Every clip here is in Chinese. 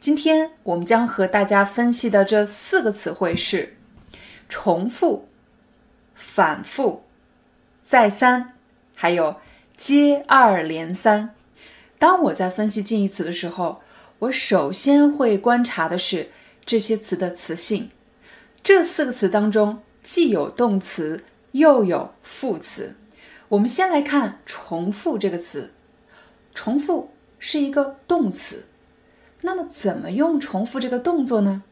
今天我们将和大家分析的这四个词汇是：重复、反复、再三，还有接二连三。当我在分析近义词的时候，我首先会观察的是这些词的词性。这四个词当中既有动词，又有副词。我们先来看“重复”这个词，“重复”是一个动词。那么怎么用重复这个动作呢？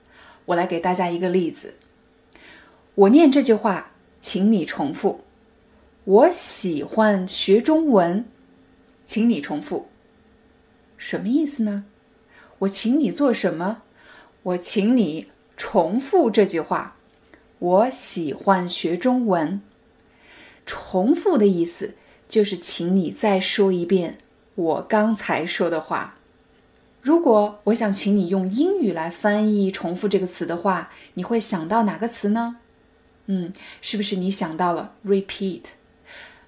我来给大家一个例子。我念这句话，请你重复。我喜欢学中文，请你重复。什么意思呢？我请你做什么？我请你重复这句话。我喜欢学中文。重复的意思就是请你再说一遍我刚才说的话。如果我想请你用英语来翻译“重复”这个词的话，你会想到哪个词呢？嗯，是不是你想到了 “repeat”？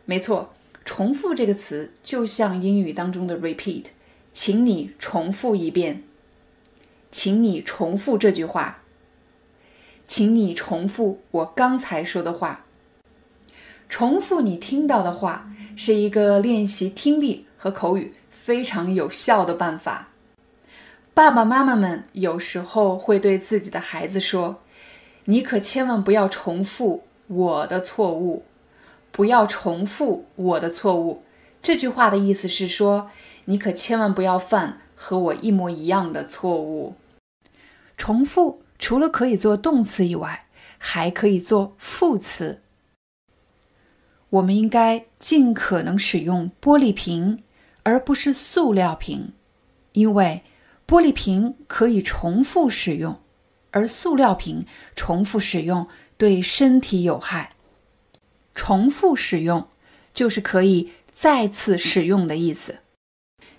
没错，“重复”这个词就像英语当中的 “repeat”，请你重复一遍，请你重复这句话，请你重复我刚才说的话。重复你听到的话是一个练习听力和口语非常有效的办法。爸爸妈妈们有时候会对自己的孩子说：“你可千万不要重复我的错误，不要重复我的错误。”这句话的意思是说，你可千万不要犯和我一模一样的错误。重复除了可以做动词以外，还可以做副词。我们应该尽可能使用玻璃瓶，而不是塑料瓶，因为。玻璃瓶可以重复使用，而塑料瓶重复使用对身体有害。重复使用就是可以再次使用的意思。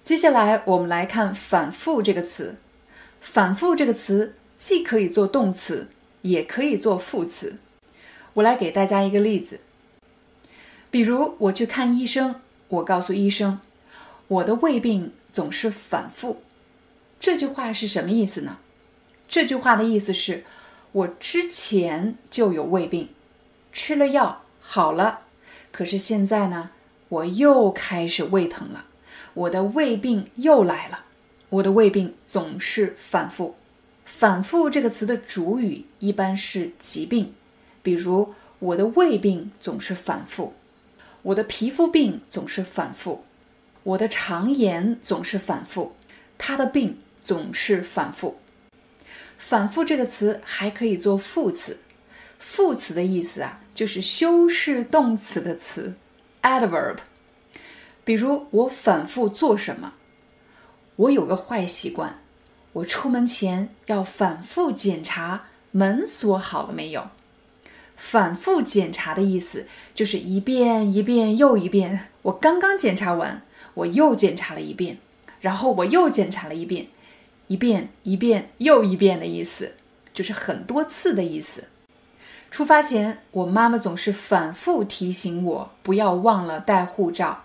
接下来我们来看“反复”这个词。“反复”这个词既可以做动词，也可以做副词。我来给大家一个例子，比如我去看医生，我告诉医生，我的胃病总是反复。这句话是什么意思呢？这句话的意思是，我之前就有胃病，吃了药好了，可是现在呢，我又开始胃疼了，我的胃病又来了，我的胃病总是反复。反复这个词的主语一般是疾病，比如我的胃病总是反复，我的皮肤病总是反复，我的肠炎总是反复，他的病。总是反复，反复这个词还可以做副词。副词的意思啊，就是修饰动词的词，adverb。比如我反复做什么？我有个坏习惯，我出门前要反复检查门锁好了没有。反复检查的意思就是一遍一遍又一遍。我刚刚检查完，我又检查了一遍，然后我又检查了一遍。一遍一遍又一遍的意思，就是很多次的意思。出发前，我妈妈总是反复提醒我不要忘了带护照。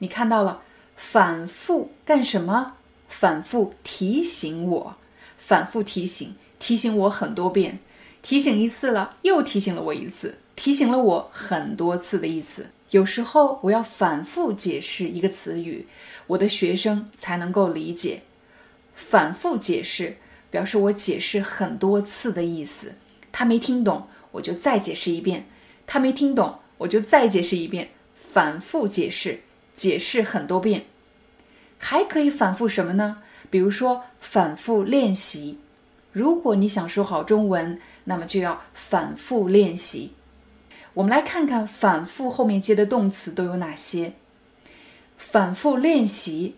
你看到了，反复干什么？反复提醒我，反复提醒，提醒我很多遍，提醒一次了，又提醒了我一次，提醒了我很多次的意思。有时候我要反复解释一个词语，我的学生才能够理解。反复解释表示我解释很多次的意思，他没听懂，我就再解释一遍；他没听懂，我就再解释一遍。反复解释，解释很多遍，还可以反复什么呢？比如说反复练习。如果你想说好中文，那么就要反复练习。我们来看看反复后面接的动词都有哪些：反复练习、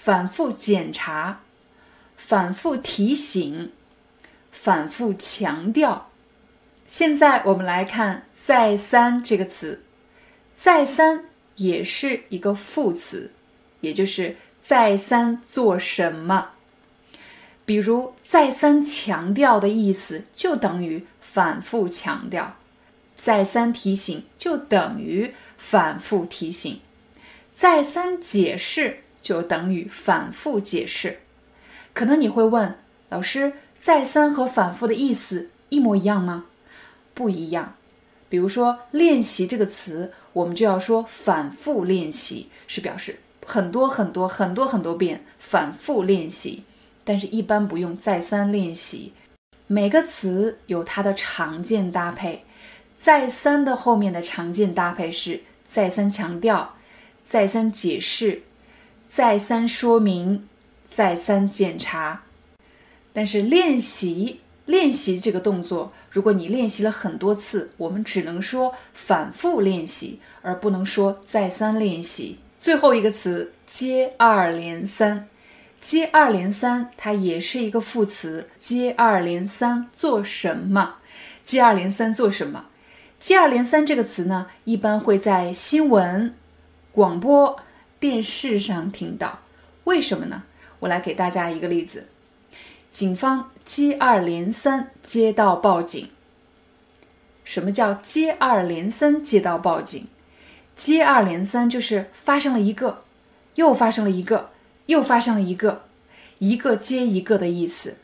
反复检查、反复提醒、反复强调。现在我们来看“再三”这个词，“再三”也是一个副词，也就是再三做什么。比如“再三强调”的意思就等于反复强调。再三提醒就等于反复提醒，再三解释就等于反复解释。可能你会问老师，再三和反复的意思一模一样吗？不一样。比如说“练习”这个词，我们就要说反复练习，是表示很多很多很多很多遍反复练习。但是，一般不用再三练习。每个词有它的常见搭配。再三的后面的常见搭配是再三强调、再三解释、再三说明、再三检查。但是练习练习这个动作，如果你练习了很多次，我们只能说反复练习，而不能说再三练习。最后一个词接二连三，接二连三它也是一个副词。接二连三做什么？接二连三做什么？接二连三这个词呢，一般会在新闻、广播电视上听到。为什么呢？我来给大家一个例子：警方接二连三接到报警。什么叫接二连三接到报警？接二连三就是发生了一个，又发生了一个，又发生了一个，一个接一个的意思。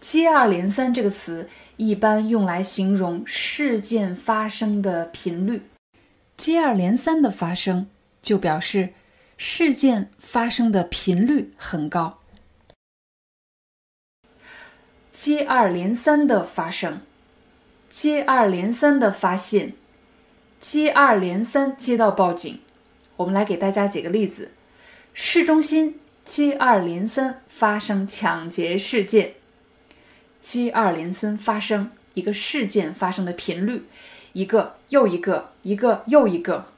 接二连三这个词。一般用来形容事件发生的频率，接二连三的发生，就表示事件发生的频率很高。接二连三的发生，接二连三的发现，接二连三接到报警。我们来给大家举个例子：市中心接二连三发生抢劫事件。接二连三发生一个事件发生的频率，一个又一个，一个又一个。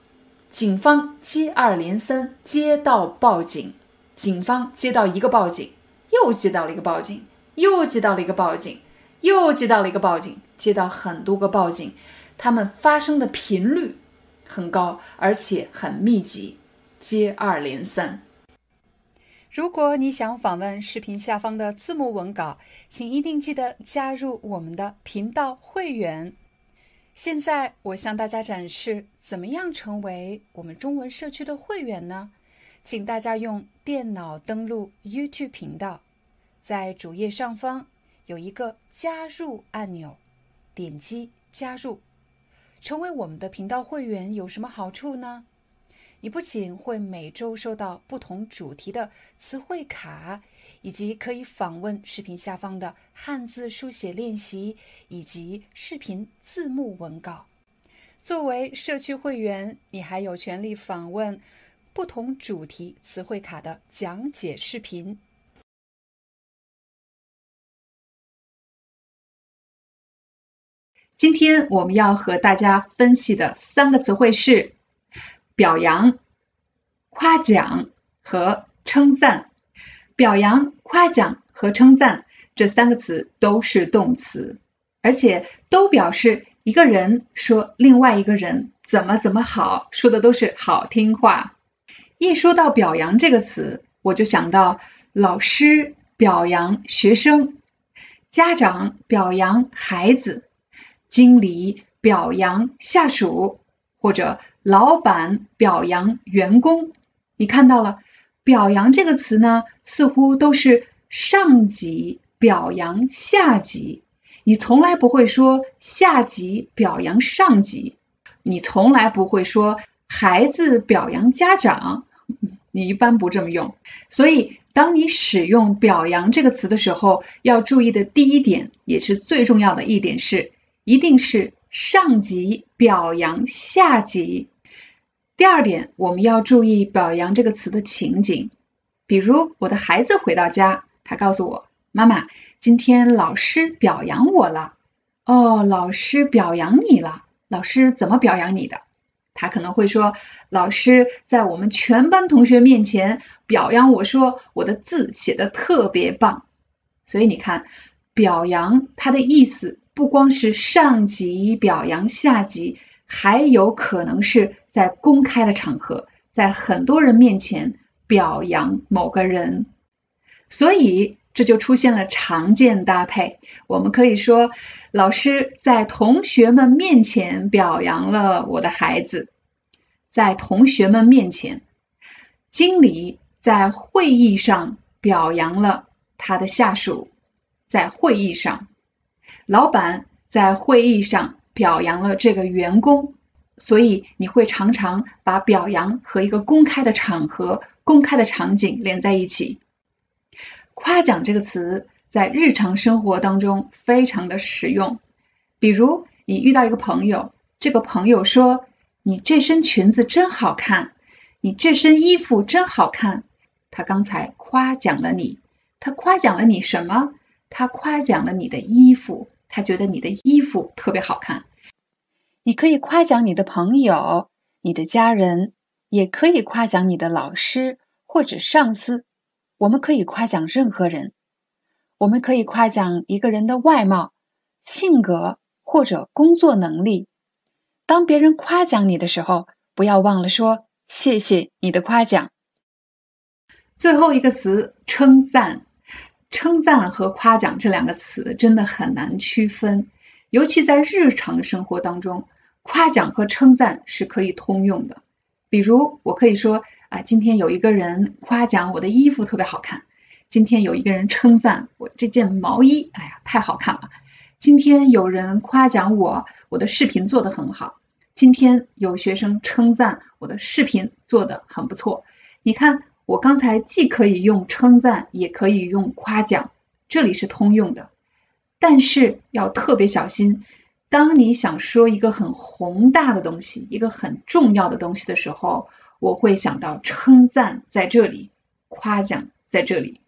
警方接二连三接到报警，警方接到一个报警，又接到了一个报警，又接到了一个报警，又接到了一个报警，接到很多个报警，他们发生的频率很高，而且很密集，接二连三。如果你想访问视频下方的字幕文稿，请一定记得加入我们的频道会员。现在我向大家展示怎么样成为我们中文社区的会员呢？请大家用电脑登录 YouTube 频道，在主页上方有一个加入按钮，点击加入，成为我们的频道会员有什么好处呢？你不仅会每周收到不同主题的词汇卡，以及可以访问视频下方的汉字书写练习以及视频字幕文稿。作为社区会员，你还有权利访问不同主题词汇卡的讲解视频。今天我们要和大家分析的三个词汇是。表扬、夸奖和称赞，表扬、夸奖和称赞这三个词都是动词，而且都表示一个人说另外一个人怎么怎么好，说的都是好听话。一说到表扬这个词，我就想到老师表扬学生，家长表扬孩子，经理表扬下属，或者。老板表扬员工，你看到了“表扬”这个词呢？似乎都是上级表扬下级，你从来不会说下级表扬上级，你从来不会说孩子表扬家长，你一般不这么用。所以，当你使用“表扬”这个词的时候，要注意的第一点，也是最重要的一点是，一定是上级表扬下级。第二点，我们要注意“表扬”这个词的情景。比如我的孩子回到家，他告诉我：“妈妈，今天老师表扬我了。”哦，老师表扬你了。老师怎么表扬你的？他可能会说：“老师在我们全班同学面前表扬我说我的字写的特别棒。”所以你看，表扬它的意思不光是上级表扬下级，还有可能是在公开的场合，在很多人面前表扬某个人。所以这就出现了常见搭配。我们可以说，老师在同学们面前表扬了我的孩子，在同学们面前，经理在会议上表扬了。他的下属在会议上，老板在会议上表扬了这个员工，所以你会常常把表扬和一个公开的场合、公开的场景连在一起。夸奖这个词在日常生活当中非常的实用，比如你遇到一个朋友，这个朋友说：“你这身裙子真好看，你这身衣服真好看。”他刚才夸奖了你。他夸奖了你什么？他夸奖了你的衣服，他觉得你的衣服特别好看。你可以夸奖你的朋友、你的家人，也可以夸奖你的老师或者上司。我们可以夸奖任何人，我们可以夸奖一个人的外貌、性格或者工作能力。当别人夸奖你的时候，不要忘了说谢谢你的夸奖。最后一个词，称赞。称赞和夸奖这两个词真的很难区分，尤其在日常生活当中，夸奖和称赞是可以通用的。比如，我可以说啊，今天有一个人夸奖我的衣服特别好看；今天有一个人称赞我这件毛衣，哎呀，太好看了；今天有人夸奖我，我的视频做得很好；今天有学生称赞我的视频做得很不错。你看。我刚才既可以用称赞，也可以用夸奖，这里是通用的，但是要特别小心。当你想说一个很宏大的东西，一个很重要的东西的时候，我会想到称赞在这里，夸奖在这里。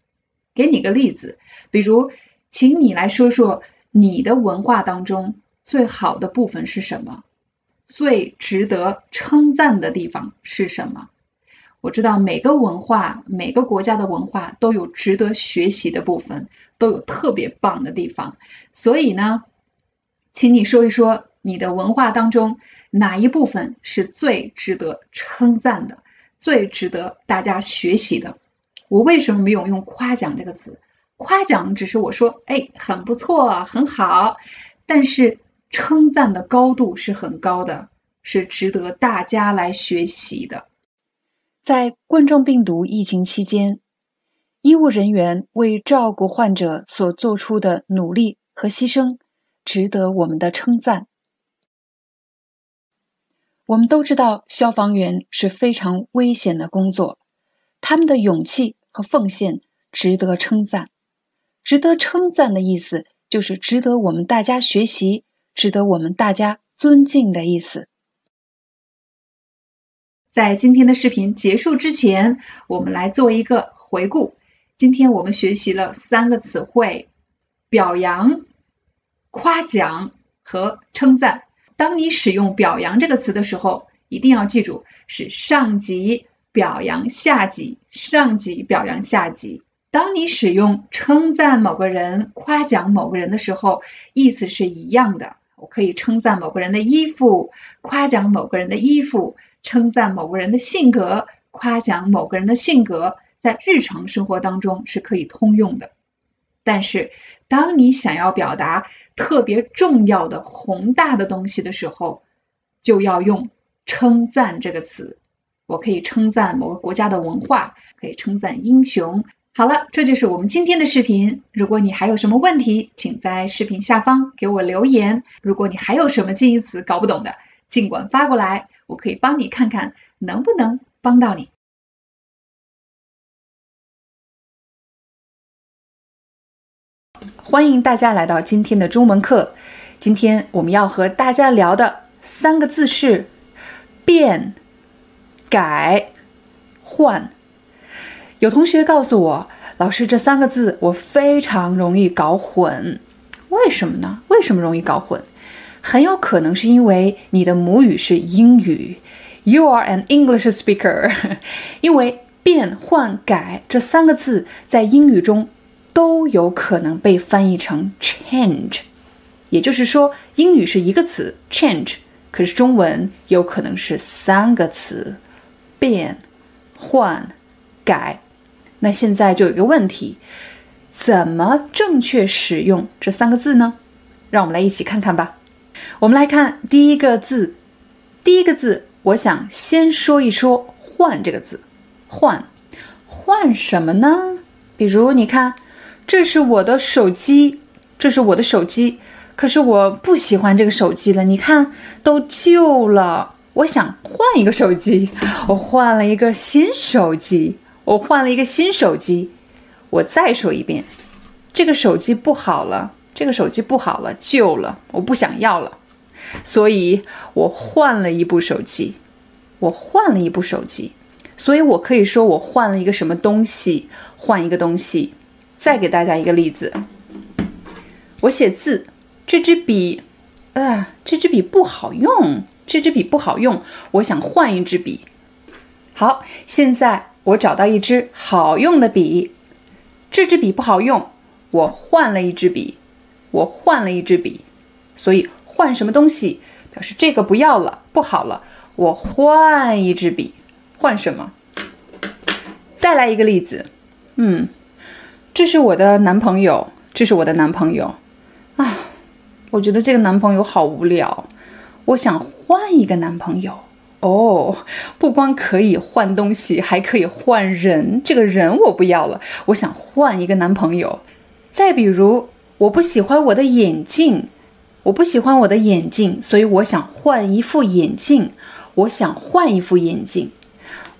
给你个例子，比如，请你来说说你的文化当中最好的部分是什么，最值得称赞的地方是什么。我知道每个文化、每个国家的文化都有值得学习的部分，都有特别棒的地方。所以呢，请你说一说你的文化当中哪一部分是最值得称赞的、最值得大家学习的。我为什么没有用夸奖这个词？夸奖只是我说，哎，很不错，很好。但是称赞的高度是很高的，是值得大家来学习的。在冠状病毒疫情期间，医务人员为照顾患者所做出的努力和牺牲，值得我们的称赞。我们都知道，消防员是非常危险的工作，他们的勇气和奉献值得称赞。值得称赞的意思，就是值得我们大家学习、值得我们大家尊敬的意思。在今天的视频结束之前，我们来做一个回顾。今天我们学习了三个词汇：表扬、夸奖和称赞。当你使用“表扬”这个词的时候，一定要记住是上级表扬下级，上级表扬下级。当你使用称赞某个人、夸奖某个人的时候，意思是一样的。我可以称赞某个人的衣服，夸奖某个人的衣服。称赞某个人的性格，夸奖某个人的性格，在日常生活当中是可以通用的。但是，当你想要表达特别重要的宏大的东西的时候，就要用称赞这个词。我可以称赞某个国家的文化，可以称赞英雄。好了，这就是我们今天的视频。如果你还有什么问题，请在视频下方给我留言。如果你还有什么近义词搞不懂的，尽管发过来。我可以帮你看看能不能帮到你。欢迎大家来到今天的中文课。今天我们要和大家聊的三个字是“变、改、换”。有同学告诉我，老师这三个字我非常容易搞混，为什么呢？为什么容易搞混？很有可能是因为你的母语是英语，You are an English speaker。因为变换改这三个字在英语中都有可能被翻译成 change，也就是说英语是一个词 change，可是中文有可能是三个词变换改。那现在就有一个问题，怎么正确使用这三个字呢？让我们来一起看看吧。我们来看第一个字，第一个字，我想先说一说“换”这个字。换，换什么呢？比如，你看，这是我的手机，这是我的手机，可是我不喜欢这个手机了。你看，都旧了，我想换一个手机。我换了一个新手机。我换了一个新手机，我再说一遍，这个手机不好了，这个手机不好了，旧了，我不想要了，所以我换了一部手机，我换了一部手机，所以我可以说我换了一个什么东西，换一个东西。再给大家一个例子，我写字，这支笔，啊，这支笔不好用，这支笔不好用，我想换一支笔。好，现在。我找到一支好用的笔，这支笔不好用，我换了一支笔，我换了一支笔，所以换什么东西表示这个不要了，不好了，我换一支笔，换什么？再来一个例子，嗯，这是我的男朋友，这是我的男朋友啊，我觉得这个男朋友好无聊，我想换一个男朋友。哦，不光可以换东西，还可以换人。这个人我不要了，我想换一个男朋友。再比如，我不喜欢我的眼镜，我不喜欢我的眼镜，所以我想换一副眼镜。我想换一副眼镜。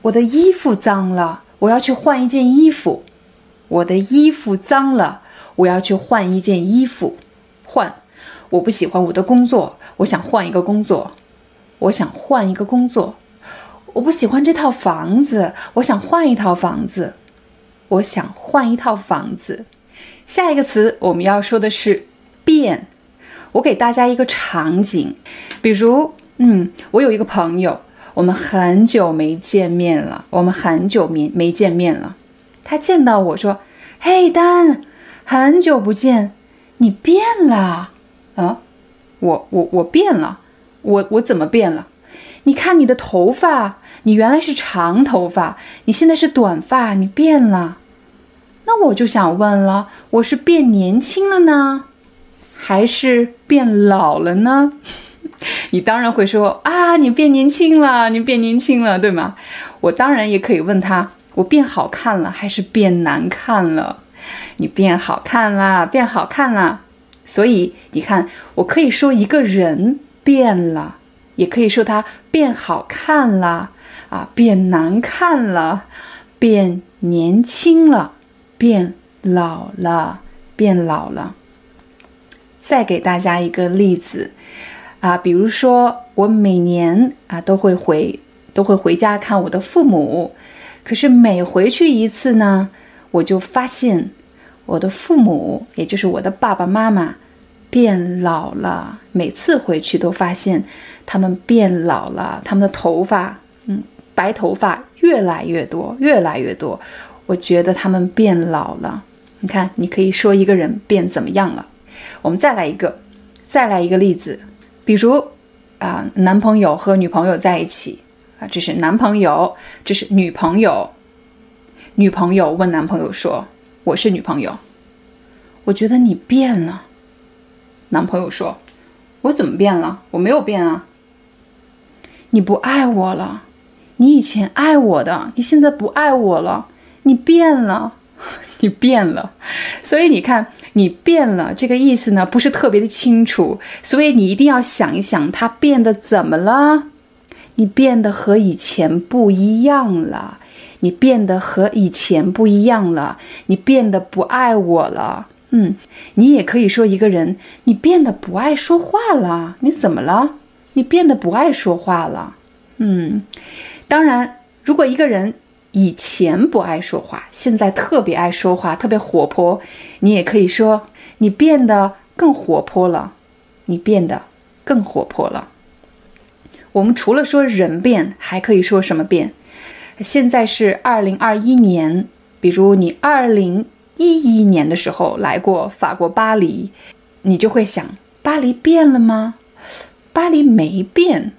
我的衣服脏了，我要去换一件衣服。我的衣服脏了，我要去换一件衣服。换。我不喜欢我的工作，我想换一个工作。我想换一个工作，我不喜欢这套房子，我想换一套房子。我想换一套房子。下一个词我们要说的是变。我给大家一个场景，比如，嗯，我有一个朋友，我们很久没见面了，我们很久没没见面了。他见到我说：“嘿，丹，很久不见，你变了啊！”我我我变了。我我怎么变了？你看你的头发，你原来是长头发，你现在是短发，你变了。那我就想问了，我是变年轻了呢，还是变老了呢？你当然会说啊，你变年轻了，你变年轻了，对吗？我当然也可以问他，我变好看了还是变难看了？你变好看啦，变好看啦。所以你看，我可以说一个人。变了，也可以说他变好看了啊，变难看了，变年轻了，变老了，变老了。再给大家一个例子啊，比如说我每年啊都会回都会回家看我的父母，可是每回去一次呢，我就发现我的父母，也就是我的爸爸妈妈。变老了，每次回去都发现他们变老了，他们的头发，嗯，白头发越来越多，越来越多。我觉得他们变老了。你看，你可以说一个人变怎么样了？我们再来一个，再来一个例子，比如啊，男朋友和女朋友在一起啊，这是男朋友，这是女朋友。女朋友问男朋友说：“我是女朋友，我觉得你变了。”男朋友说：“我怎么变了？我没有变啊！你不爱我了，你以前爱我的，你现在不爱我了，你变了，你变了。所以你看，你变了这个意思呢，不是特别的清楚。所以你一定要想一想，他变得怎么了？你变得和以前不一样了，你变得和以前不一样了，你变得不爱我了。”嗯，你也可以说一个人，你变得不爱说话了。你怎么了？你变得不爱说话了。嗯，当然，如果一个人以前不爱说话，现在特别爱说话，特别活泼。你也可以说你变得更活泼了，你变得更活泼了。我们除了说人变，还可以说什么变？现在是二零二一年，比如你二零一一年的时候来过法国巴黎，你就会想：巴黎变了吗？巴黎没变，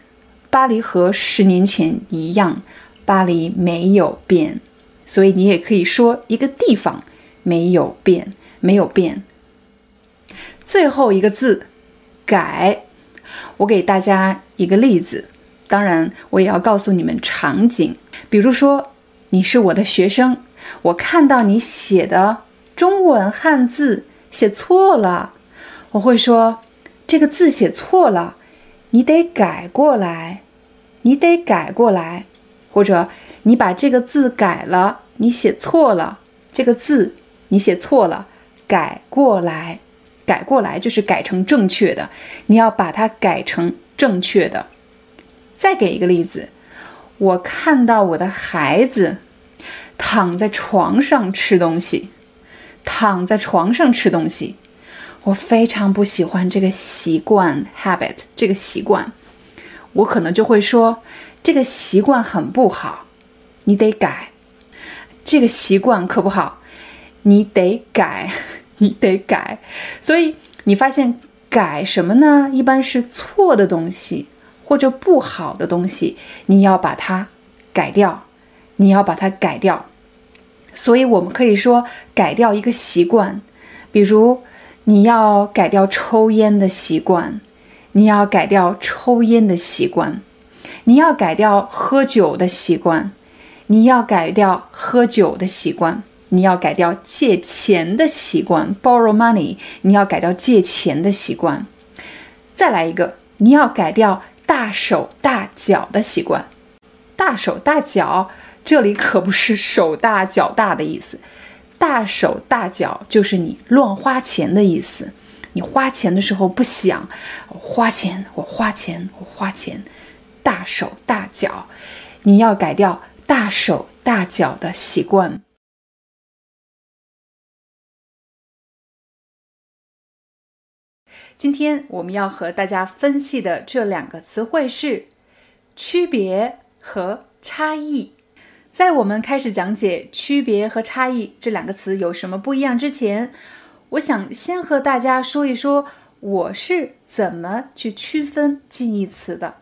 巴黎和十年前一样，巴黎没有变。所以你也可以说一个地方没有变，没有变。最后一个字，改。我给大家一个例子。当然，我也要告诉你们场景，比如说你是我的学生，我看到你写的中文汉字写错了，我会说这个字写错了，你得改过来，你得改过来，或者你把这个字改了，你写错了，这个字你写错了，改过来，改过来就是改成正确的，你要把它改成正确的。再给一个例子，我看到我的孩子躺在床上吃东西，躺在床上吃东西，我非常不喜欢这个习惯 （habit） 这个习惯，我可能就会说这个习惯很不好，你得改。这个习惯可不好，你得改，你得改。所以你发现改什么呢？一般是错的东西。或者不好的东西，你要把它改掉，你要把它改掉。所以，我们可以说改掉一个习惯，比如你要改掉抽烟的习惯，你要改掉抽烟的习惯，你要改掉喝酒的习惯，你要改掉喝酒的习惯，你要改掉借钱的习惯，borrow money，你要改掉借钱的习惯。再来一个，你要改掉。大手大脚的习惯，大手大脚，这里可不是手大脚大的意思，大手大脚就是你乱花钱的意思。你花钱的时候不想花钱，我花钱，我花钱，大手大脚，你要改掉大手大脚的习惯。今天我们要和大家分析的这两个词汇是区别和差异。在我们开始讲解区别和差异这两个词有什么不一样之前，我想先和大家说一说我是怎么去区分近义词的。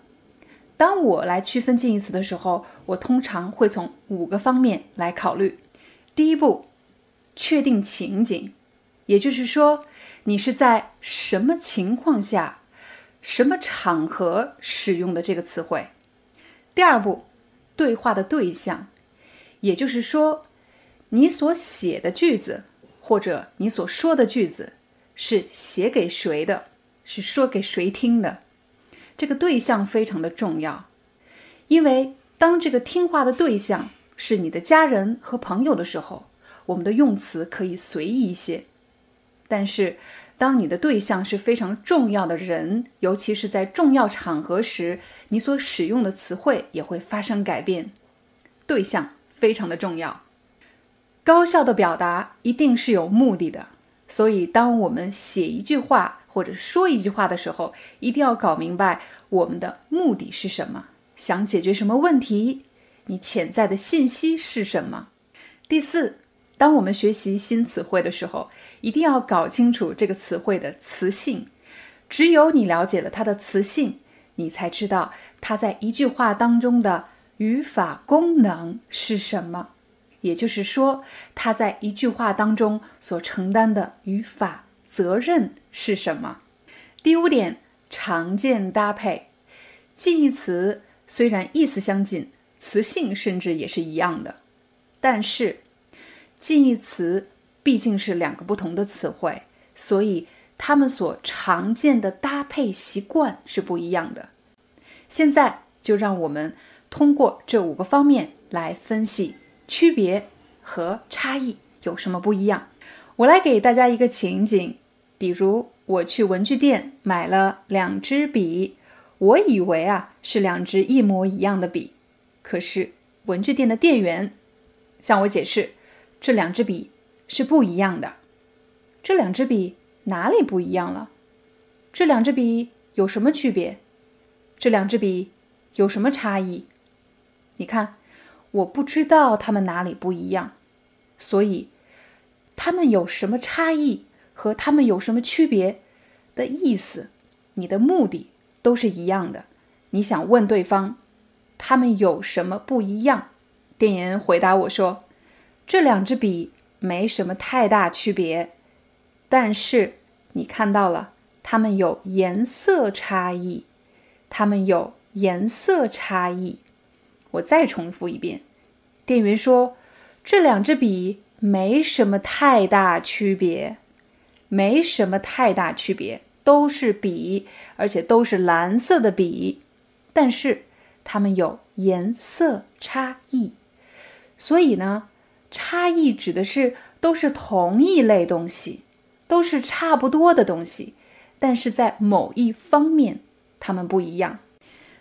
当我来区分近义词的时候，我通常会从五个方面来考虑。第一步，确定情景，也就是说。你是在什么情况下、什么场合使用的这个词汇？第二步，对话的对象，也就是说，你所写的句子或者你所说的句子是写给谁的？是说给谁听的？这个对象非常的重要，因为当这个听话的对象是你的家人和朋友的时候，我们的用词可以随意一些。但是，当你的对象是非常重要的人，尤其是在重要场合时，你所使用的词汇也会发生改变。对象非常的重要，高效的表达一定是有目的的。所以，当我们写一句话或者说一句话的时候，一定要搞明白我们的目的是什么，想解决什么问题，你潜在的信息是什么。第四。当我们学习新词汇的时候，一定要搞清楚这个词汇的词性。只有你了解了它的词性，你才知道它在一句话当中的语法功能是什么。也就是说，它在一句话当中所承担的语法责任是什么。第五点，常见搭配。近义词虽然意思相近，词性甚至也是一样的，但是。近义词毕竟是两个不同的词汇，所以它们所常见的搭配习惯是不一样的。现在就让我们通过这五个方面来分析区别和差异有什么不一样。我来给大家一个情景，比如我去文具店买了两支笔，我以为啊是两支一模一样的笔，可是文具店的店员。向我解释这两支笔是不一样的。这两支笔哪里不一样了？这两支笔有什么区别？这两支笔有什么差异？你看，我不知道它们哪里不一样，所以它们有什么差异和它们有什么区别的意思，你的目的都是一样的。你想问对方，他们有什么不一样？店员回答我说：“这两支笔没什么太大区别，但是你看到了，它们有颜色差异，它们有颜色差异。”我再重复一遍，店员说：“这两支笔没什么太大区别，没什么太大区别，都是笔，而且都是蓝色的笔。”但是它们有颜色差异，所以呢，差异指的是都是同一类东西，都是差不多的东西，但是在某一方面它们不一样。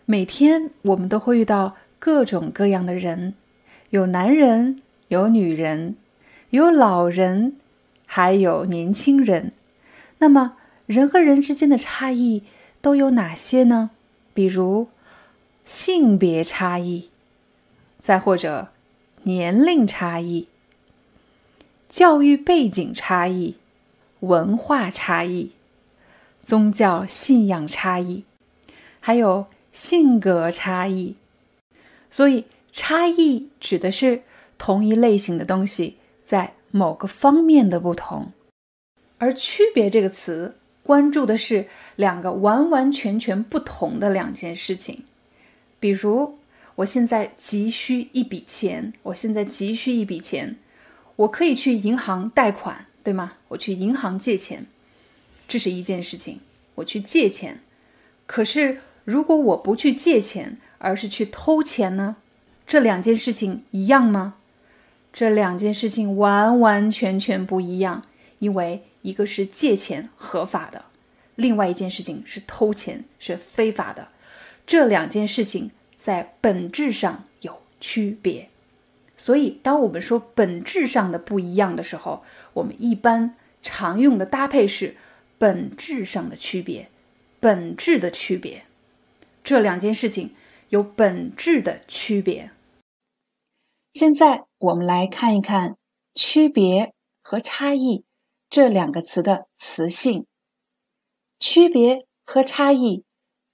每天我们都会遇到各种各样的人，有男人，有女人，有老人，还有年轻人。那么人和人之间的差异都有哪些呢？比如。性别差异，再或者年龄差异、教育背景差异、文化差异、宗教信仰差异，还有性格差异。所以，差异指的是同一类型的东西在某个方面的不同，而区别这个词关注的是两个完完全全不同的两件事情。比如，我现在急需一笔钱，我现在急需一笔钱，我可以去银行贷款，对吗？我去银行借钱，这是一件事情。我去借钱，可是如果我不去借钱，而是去偷钱呢？这两件事情一样吗？这两件事情完完全全不一样，因为一个是借钱合法的，另外一件事情是偷钱是非法的。这两件事情在本质上有区别，所以当我们说本质上的不一样的时候，我们一般常用的搭配是本质上的区别，本质的区别。这两件事情有本质的区别。现在我们来看一看“区别”和“差异”这两个词的词性。区别和差异。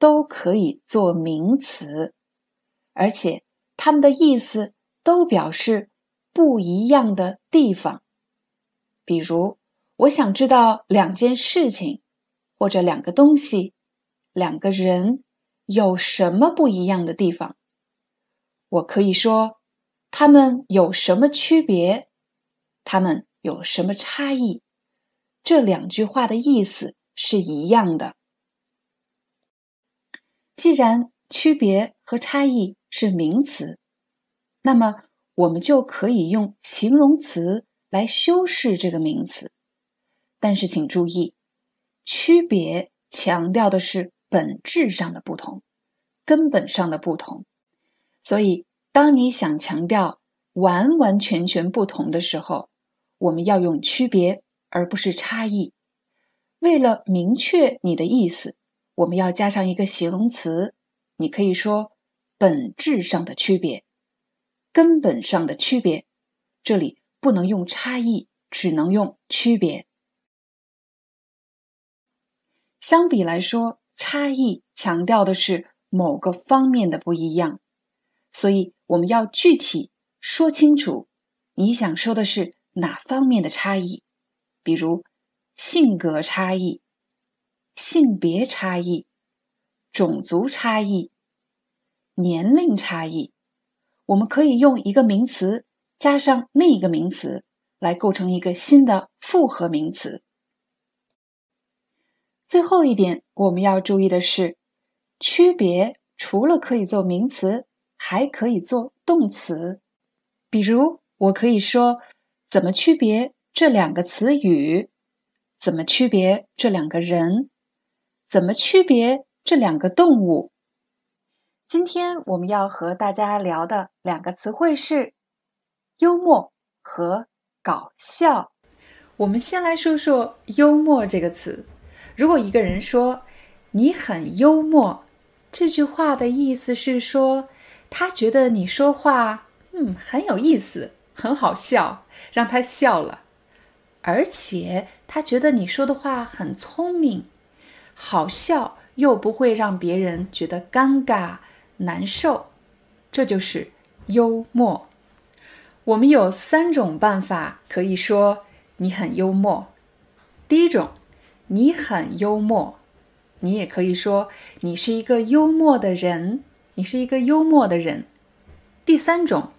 都可以做名词，而且它们的意思都表示不一样的地方。比如，我想知道两件事情，或者两个东西、两个人有什么不一样的地方，我可以说他们有什么区别，他们有什么差异。这两句话的意思是一样的。既然区别和差异是名词，那么我们就可以用形容词来修饰这个名词。但是请注意，区别强调的是本质上的不同，根本上的不同。所以，当你想强调完完全全不同的时候，我们要用区别而不是差异。为了明确你的意思。我们要加上一个形容词，你可以说本质上的区别、根本上的区别。这里不能用差异，只能用区别。相比来说，差异强调的是某个方面的不一样，所以我们要具体说清楚你想说的是哪方面的差异，比如性格差异。性别差异、种族差异、年龄差异，我们可以用一个名词加上另一个名词，来构成一个新的复合名词。最后一点，我们要注意的是，区别除了可以做名词，还可以做动词。比如，我可以说：“怎么区别这两个词语？怎么区别这两个人？”怎么区别这两个动物？今天我们要和大家聊的两个词汇是幽默和搞笑。我们先来说说“幽默”这个词。如果一个人说你很幽默，这句话的意思是说他觉得你说话嗯很有意思，很好笑，让他笑了，而且他觉得你说的话很聪明，好笑又不会让别人觉得尴尬难受，这就是幽默。我们有三种办法可以说你很幽默。第一种，你很幽默，你也可以说你是一个幽默的人，你是一个幽默的人。第三种，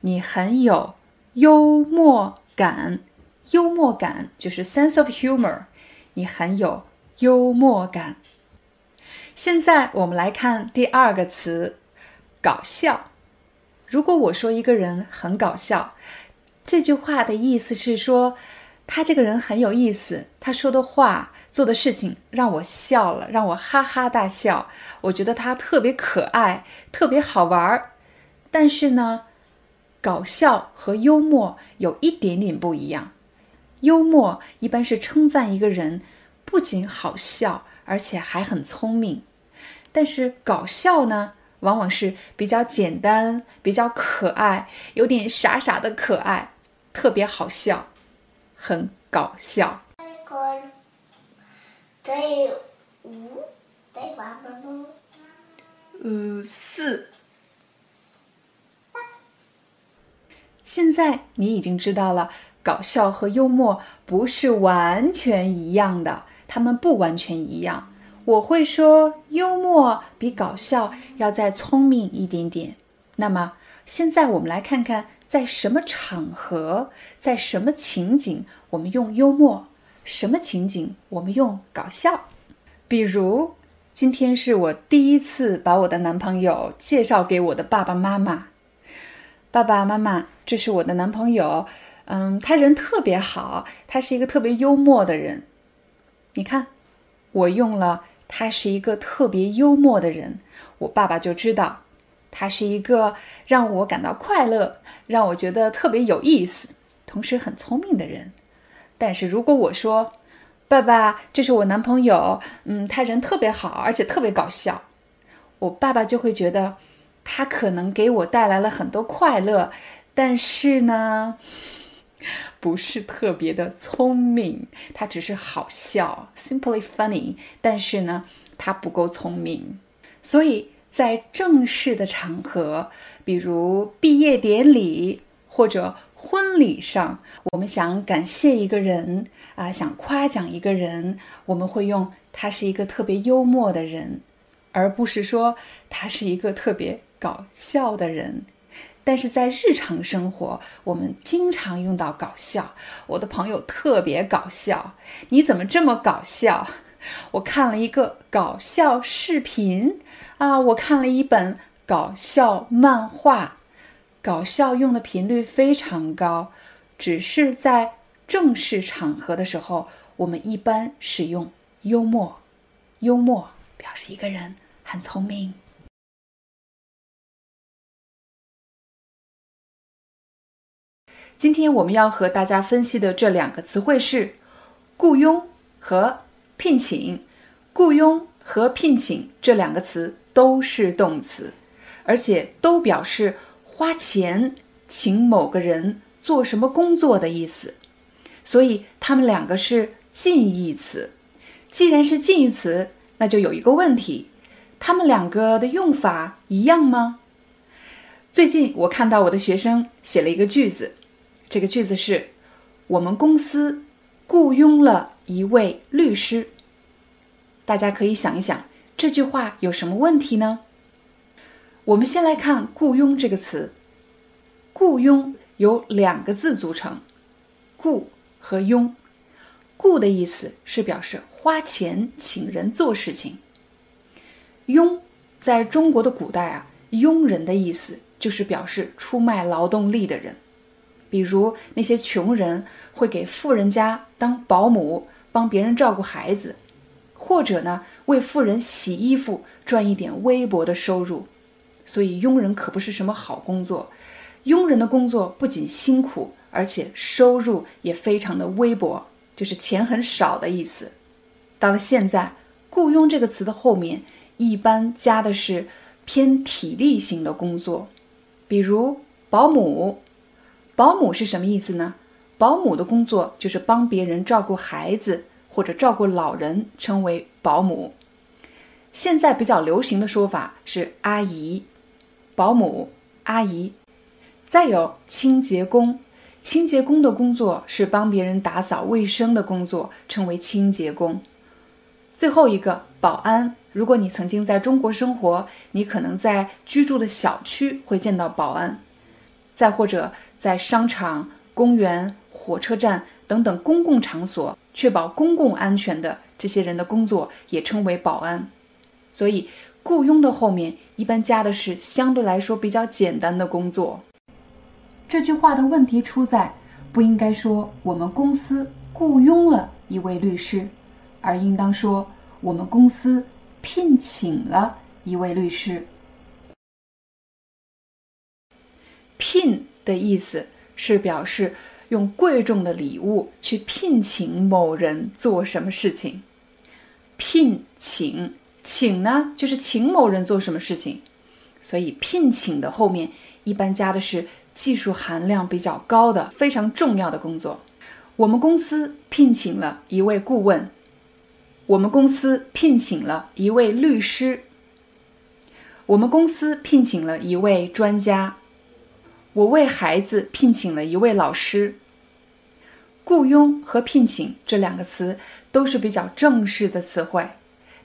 你很有幽默感，幽默感就是 sense of humor，你很有幽默感。现在我们来看第二个词，搞笑。如果我说一个人很搞笑，这句话的意思是说，他这个人很有意思，他说的话、做的事情让我笑了，让我哈哈大笑。我觉得他特别可爱，特别好玩儿。但是呢，搞笑和幽默有一点点不一样。幽默一般是称赞一个人不仅好笑，而且还很聪明。但是搞笑呢？往往是比较简单、比较可爱，有点傻傻的可爱，特别好笑，很搞笑。第五，第八吗？呃，四。现在你已经知道了，搞笑和幽默不是完全一样的，他们不完全一样。我会说幽默比搞笑要再聪明一点点。那么现在我们来看看，在什么场合，在什么情景，我们用幽默；什么情景我们用搞笑。比如，今天是我第一次把我的男朋友介绍给我的爸爸妈妈。爸爸妈妈，这是我的男朋友。嗯，他人特别好，他是一个特别幽默的人。你看，我用了。他是一个特别幽默的人，我爸爸就知道，他是一个让我感到快乐、让我觉得特别有意思，同时很聪明的人。但是如果我说，爸爸，这是我男朋友，嗯，他人特别好，而且特别搞笑，我爸爸就会觉得，他可能给我带来了很多快乐，但是呢。不是特别的聪明，他只是好笑，simply funny。但是呢，他不够聪明，所以在正式的场合，比如毕业典礼或者婚礼上，我们想感谢一个人啊，想夸奖一个人，我们会用他是一个特别幽默的人，而不是说他是一个特别搞笑的人。但是在日常生活，我们经常用到搞笑。我的朋友特别搞笑，你怎么这么搞笑？我看了一个搞笑视频啊，我看了一本搞笑漫画。搞笑用的频率非常高，只是在正式场合的时候，我们一般使用幽默。幽默表示一个人很聪明。今天我们要和大家分析的这两个词汇是雇佣和聘请。雇佣和聘请这两个词都是动词，而且都表示花钱请某个人做什么工作的意思，所以它们两个是近义词。既然是近义词，那就有一个问题：它们两个的用法一样吗？最近我看到我的学生写了一个句子。这个句子是：我们公司雇佣了一位律师。大家可以想一想，这句话有什么问题呢？我们先来看“雇佣”这个词。雇佣由两个字组成，雇和佣。雇的意思是表示花钱请人做事情。佣在中国的古代啊，佣人的意思就是表示出卖劳动力的人。比如那些穷人会给富人家当保姆，帮别人照顾孩子，或者呢为富人洗衣服赚一点微薄的收入。所以佣人可不是什么好工作。佣人的工作不仅辛苦，而且收入也非常的微薄，就是钱很少的意思。到了现在，雇佣这个词的后面一般加的是偏体力型的工作，比如保姆。保姆是什么意思呢？保姆的工作就是帮别人照顾孩子或者照顾老人，称为保姆。现在比较流行的说法是阿姨、保姆、阿姨。再有清洁工，清洁工的工作是帮别人打扫卫生的工作，称为清洁工。最后一个保安，如果你曾经在中国生活，你可能在居住的小区会见到保安，再或者在商场、公园。火车站等等公共场所，确保公共安全的这些人的工作也称为保安。所以，雇佣的后面一般加的是相对来说比较简单的工作。这句话的问题出在不应该说我们公司雇佣了一位律师，而应当说我们公司聘请了一位律师。聘的意思是表示。用贵重的礼物去聘请某人做什么事情？聘请，请呢就是请某人做什么事情，所以聘请的后面一般加的是技术含量比较高的、非常重要的工作。我们公司聘请了一位顾问，我们公司聘请了一位律师，我们公司聘请了一位专家。我为孩子聘请了一位老师。雇佣和聘请这两个词都是比较正式的词汇，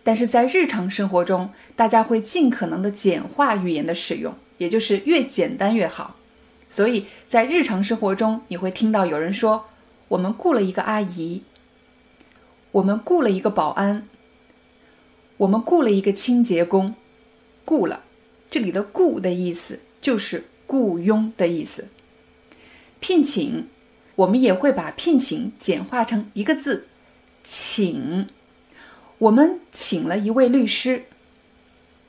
但是在日常生活中，大家会尽可能的简化语言的使用，也就是越简单越好。所以在日常生活中，你会听到有人说：“我们雇了一个阿姨，我们雇了一个保安，我们雇了一个清洁工。”雇了，这里的“雇”的意思就是。雇佣的意思，聘请，我们也会把聘请简化成一个字，请。我们请了一位律师，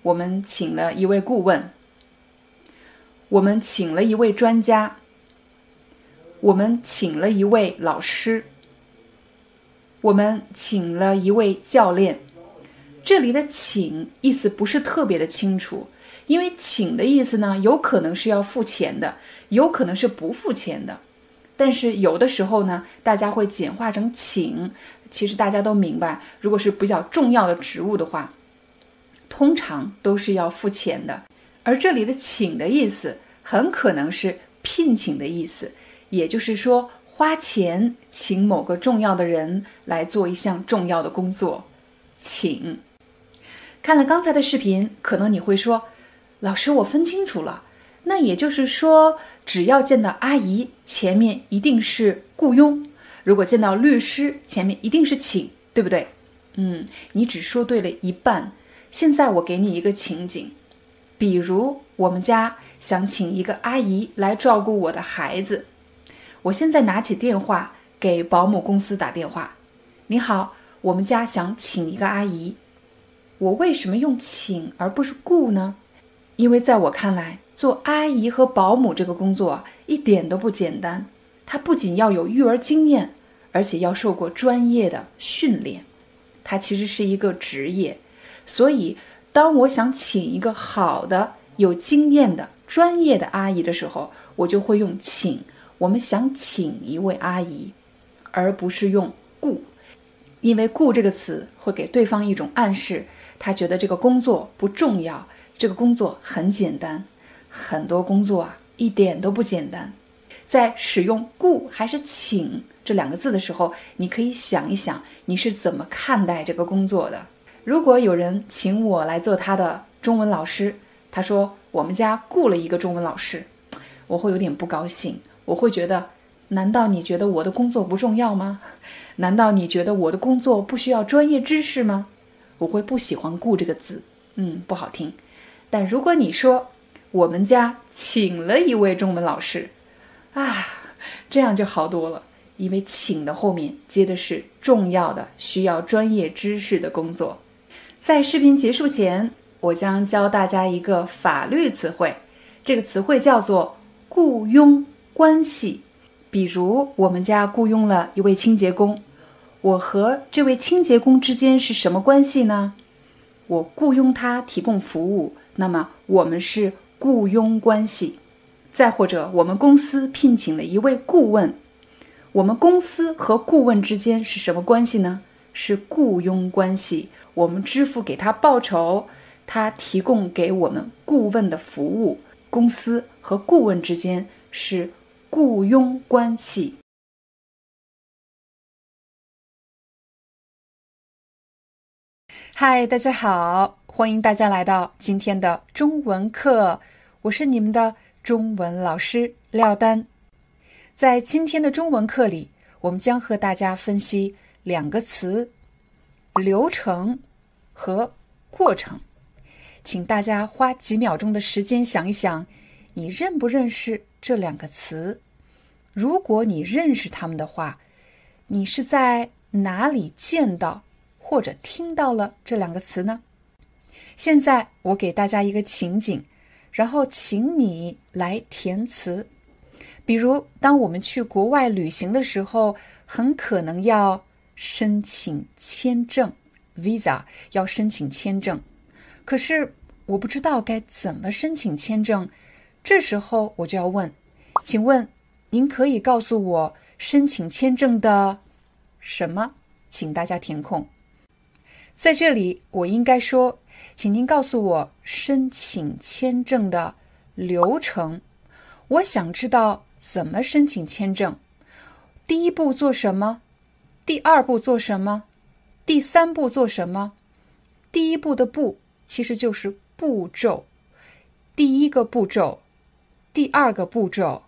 我们请了一位顾问，我们请了一位专家，我们请了一位老师，我们请了一位教练。这里的“请”意思不是特别的清楚。因为请的意思呢，有可能是要付钱的，有可能是不付钱的，但是有的时候呢，大家会简化成请。其实大家都明白，如果是比较重要的职务的话，通常都是要付钱的。而这里的请的意思，很可能是聘请的意思，也就是说花钱请某个重要的人来做一项重要的工作。请看了刚才的视频，可能你会说。老师，我分清楚了。那也就是说，只要见到阿姨，前面一定是雇佣；如果见到律师，前面一定是请，对不对？嗯，你只说对了一半。现在我给你一个情景，比如我们家想请一个阿姨来照顾我的孩子，我现在拿起电话给保姆公司打电话：“你好，我们家想请一个阿姨。”我为什么用请而不是雇呢？因为在我看来，做阿姨和保姆这个工作一点都不简单。它不仅要有育儿经验，而且要受过专业的训练。它其实是一个职业。所以，当我想请一个好的、有经验的、专业的阿姨的时候，我就会用“请”。我们想请一位阿姨，而不是用“雇”，因为“雇”这个词会给对方一种暗示，他觉得这个工作不重要。这个工作很简单，很多工作啊一点都不简单。在使用“雇”还是“请”这两个字的时候，你可以想一想你是怎么看待这个工作的。如果有人请我来做他的中文老师，他说我们家雇了一个中文老师，我会有点不高兴。我会觉得，难道你觉得我的工作不重要吗？难道你觉得我的工作不需要专业知识吗？我会不喜欢“雇”这个字，嗯，不好听。但如果你说我们家请了一位中文老师，啊，这样就好多了，因为请的后面接的是重要的、需要专业知识的工作。在视频结束前，我将教大家一个法律词汇，这个词汇叫做雇佣关系。比如，我们家雇佣了一位清洁工，我和这位清洁工之间是什么关系呢？我雇佣他提供服务，那么我们是雇佣关系。再或者，我们公司聘请了一位顾问，我们公司和顾问之间是什么关系呢？是雇佣关系。我们支付给他报酬，他提供给我们顾问的服务。公司和顾问之间是。雇佣关系。嗨，大家好，欢迎大家来到今天的中文课，我是你们的中文老师廖丹。在今天的中文课里，我们将和大家分析两个词：流程和过程。请大家花几秒钟的时间想一想，你认不认识？这两个词，如果你认识他们的话，你是在哪里见到或者听到了这两个词呢？现在我给大家一个情景，然后请你来填词。比如，当我们去国外旅行的时候，很可能要申请签证 （visa），要申请签证。可是我不知道该怎么申请签证。这时候我就要问，请问您可以告诉我申请签证的什么？请大家填空。在这里，我应该说，请您告诉我申请签证的流程。我想知道怎么申请签证。第一步做什么？第二步做什么？第三步做什么？第一步的“步”其实就是步骤。第一个步骤。第二个步骤，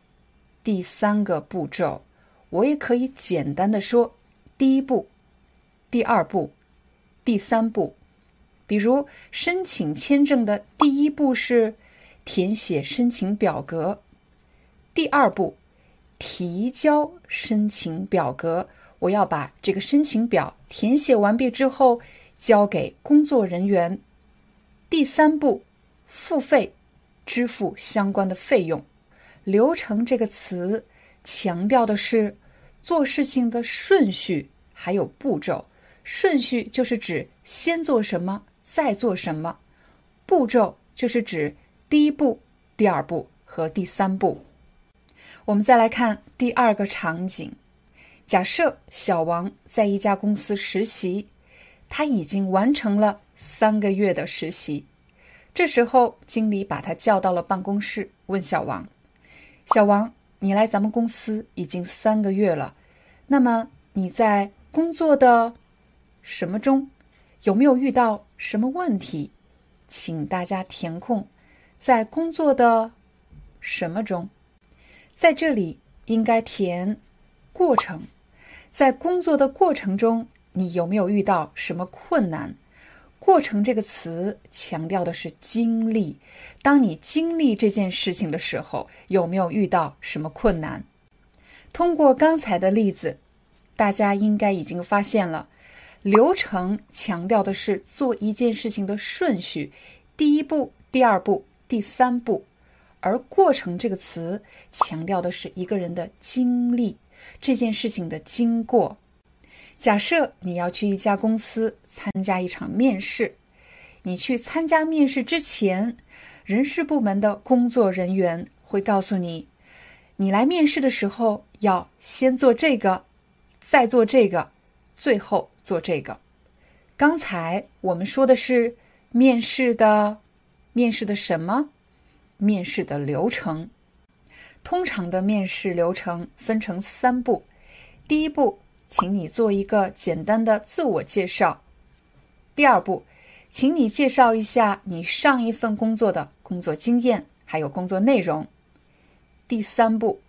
第三个步骤，我也可以简单的说：第一步，第二步，第三步。比如申请签证的第一步是填写申请表格，第二步提交申请表格，我要把这个申请表填写完毕之后交给工作人员。第三步付费。支付相关的费用，流程这个词强调的是做事情的顺序还有步骤。顺序就是指先做什么，再做什么；步骤就是指第一步、第二步和第三步。我们再来看第二个场景：假设小王在一家公司实习，他已经完成了三个月的实习。这时候，经理把他叫到了办公室，问小王：“小王，你来咱们公司已经三个月了，那么你在工作的什么中，有没有遇到什么问题？请大家填空，在工作的什么中，在这里应该填过程，在工作的过程中，你有没有遇到什么困难？”过程这个词强调的是经历。当你经历这件事情的时候，有没有遇到什么困难？通过刚才的例子，大家应该已经发现了，流程强调的是做一件事情的顺序，第一步、第二步、第三步；而过程这个词强调的是一个人的经历，这件事情的经过。假设你要去一家公司参加一场面试，你去参加面试之前，人事部门的工作人员会告诉你，你来面试的时候要先做这个，再做这个，最后做这个。刚才我们说的是面试的，面试的什么？面试的流程。通常的面试流程分成三步，第一步。请你做一个简单的自我介绍。第二步，请你介绍一下你上一份工作的工作经验还有工作内容。第三步，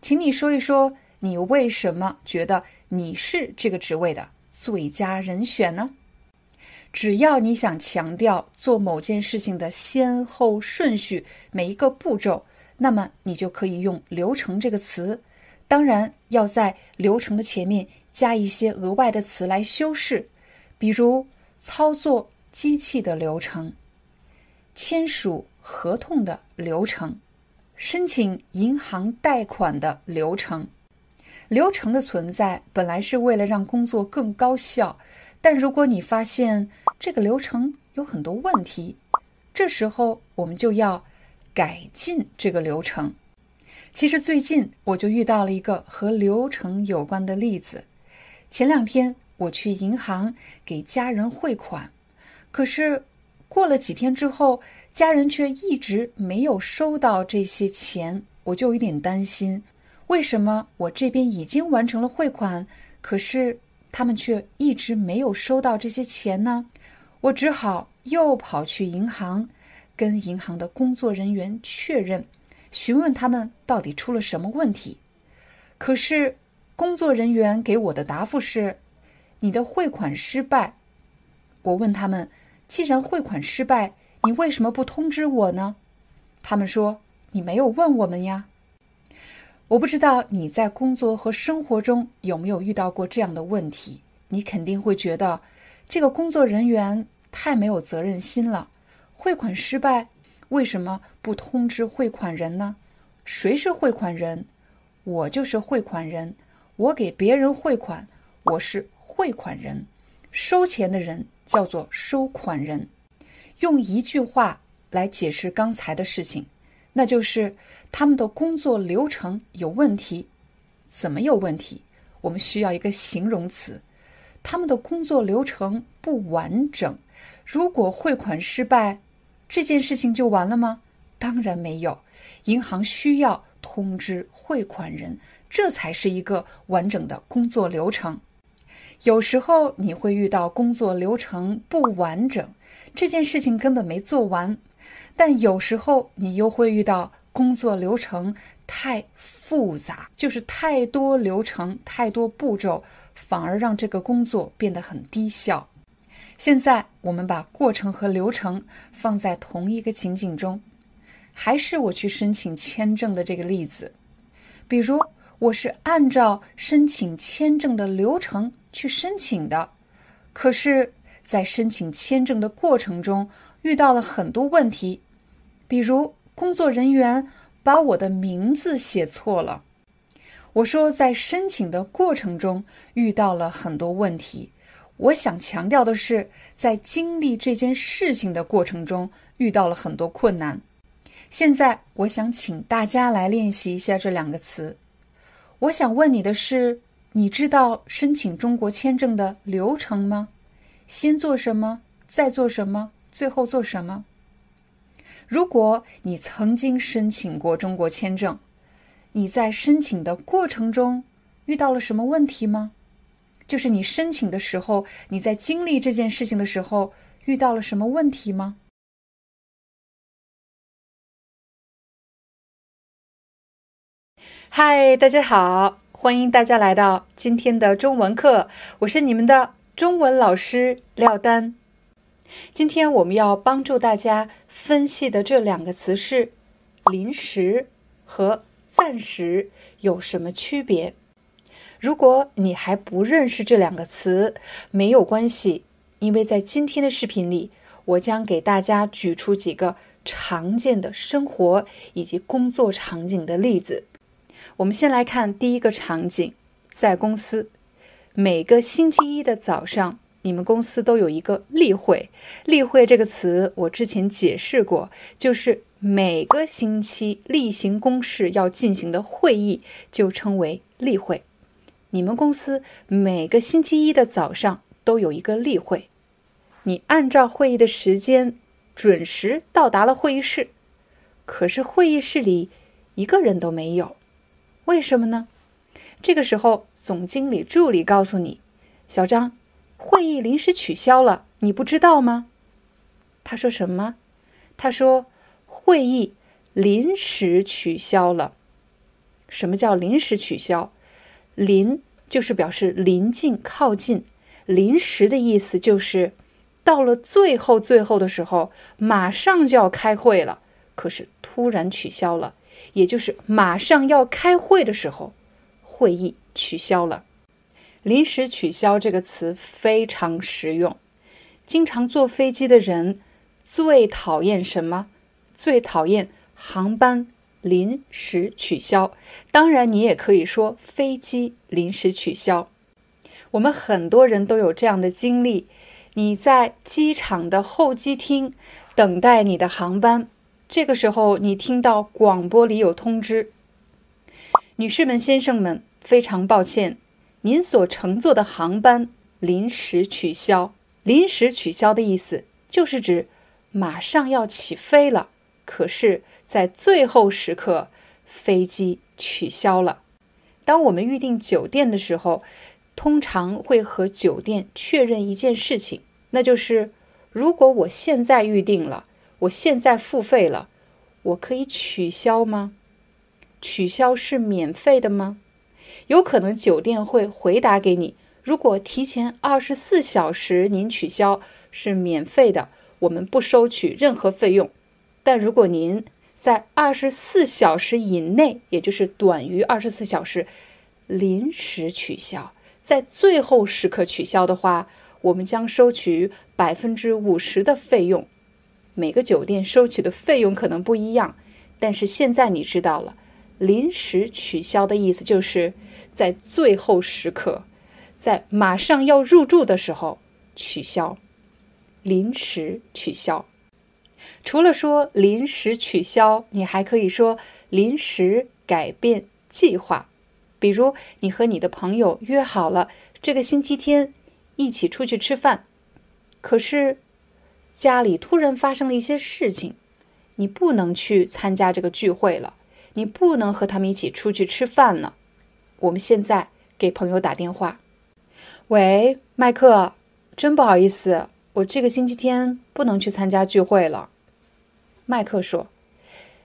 请你说一说你为什么觉得你是这个职位的最佳人选呢？只要你想强调做某件事情的先后顺序，每一个步骤，那么你就可以用“流程”这个词。当然，要在流程的前面。加一些额外的词来修饰，比如操作机器的流程、签署合同的流程、申请银行贷款的流程。流程的存在本来是为了让工作更高效，但如果你发现这个流程有很多问题，这时候我们就要改进这个流程。其实最近我就遇到了一个和流程有关的例子。前两天我去银行给家人汇款，可是过了几天之后，家人却一直没有收到这些钱，我就有点担心。为什么我这边已经完成了汇款，可是他们却一直没有收到这些钱呢？我只好又跑去银行，跟银行的工作人员确认，询问他们到底出了什么问题。可是工作人员给我的答复是：“你的汇款失败。”我问他们：“既然汇款失败，你为什么不通知我呢？”他们说：“你没有问我们呀。”我不知道你在工作和生活中有没有遇到过这样的问题？你肯定会觉得这个工作人员太没有责任心了。汇款失败，为什么不通知汇款人呢？谁是汇款人？我就是汇款人。我给别人汇款，我是汇款人。收钱的人叫做收款人。用一句话来解释刚才的事情。那就是他们的工作流程有问题，怎么有问题？我们需要一个形容词，他们的工作流程不完整。如果汇款失败，这件事情就完了吗？当然没有，银行需要通知汇款人，这才是一个完整的工作流程。有时候你会遇到工作流程不完整，这件事情根本没做完。但有时候你又会遇到工作流程太复杂，就是太多流程、太多步骤，反而让这个工作变得很低效。现在我们把过程和流程放在同一个情景中，还是我去申请签证的这个例子。比如，我是按照申请签证的流程去申请的，可是，在申请签证的过程中遇到了很多问题。比如，工作人员把我的名字写错了。我说，在申请的过程中遇到了很多问题。我想强调的是，在经历这件事情的过程中遇到了很多困难。现在，我想请大家来练习一下这两个词。我想问你的是：你知道申请中国签证的流程吗？先做什么？再做什么？最后做什么？如果你曾经申请过中国签证，你在申请的过程中遇到了什么问题吗？就是你申请的时候，你在经历这件事情的时候遇到了什么问题吗？嗨，大家好，欢迎大家来到今天的中文课，我是你们的中文老师廖丹。今天我们要帮助大家分析的这两个词是“临时”和“暂时”有什么区别？如果你还不认识这两个词，没有关系，因为在今天的视频里，我将给大家举出几个常见的生活以及工作场景的例子。我们先来看第一个场景，在公司，每个星期一的早上。你们公司都有一个例会，例会这个词我之前解释过，就是每个星期例行公事要进行的会议就称为例会。你们公司每个星期一的早上都有一个例会，你按照会议的时间准时到达了会议室，可是会议室里一个人都没有，为什么呢？这个时候，总经理助理告诉你，小张。会议临时取消了，你不知道吗？他说什么？他说会议临时取消了。什么叫临时取消？临就是表示临近、靠近，临时的意思就是到了最后、最后的时候，马上就要开会了，可是突然取消了，也就是马上要开会的时候，会议取消了。临时取消这个词非常实用。经常坐飞机的人最讨厌什么？最讨厌航班临时取消。当然，你也可以说飞机临时取消。我们很多人都有这样的经历：你在机场的候机厅等待你的航班，这个时候你听到广播里有通知：“女士们、先生们，非常抱歉，您所乘坐的航班临时取消。”临时取消的意思就是指马上要起飞了，可是，在最后时刻，飞机取消了。当我们预订酒店的时候，通常会和酒店确认一件事情，那就是如果我现在预订了，我现在付费了，我可以取消吗？取消是免费的吗？有可能酒店会回答给你。如果提前二十四小时您取消是免费的，我们不收取任何费用。但如果您在二十四小时以内，也就是短于二十四小时，临时取消，在最后时刻取消的话，我们将收取百分之五十的费用。每个酒店收取的费用可能不一样，但是现在你知道了，临时取消的意思就是在最后时刻。在马上要入住的时候取消，临时取消。除了说临时取消，你还可以说临时改变计划。比如，你和你的朋友约好了这个星期天一起出去吃饭，可是家里突然发生了一些事情，你不能去参加这个聚会了，你不能和他们一起出去吃饭了。我们现在给朋友打电话。喂，麦克，真不好意思，我这个星期天不能去参加聚会了。麦克说：“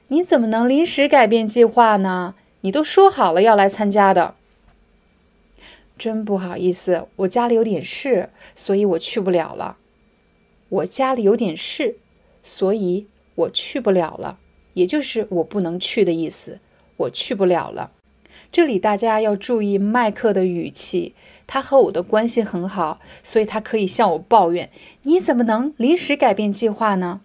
你怎么能临时改变计划呢？你都说好了要来参加的。”真不好意思，我家里有点事，所以我去不了了。我家里有点事，所以我去不了了，也就是我不能去的意思。我去不了了。这里大家要注意麦克的语气。他和我的关系很好，所以他可以向我抱怨：“你怎么能临时改变计划呢？”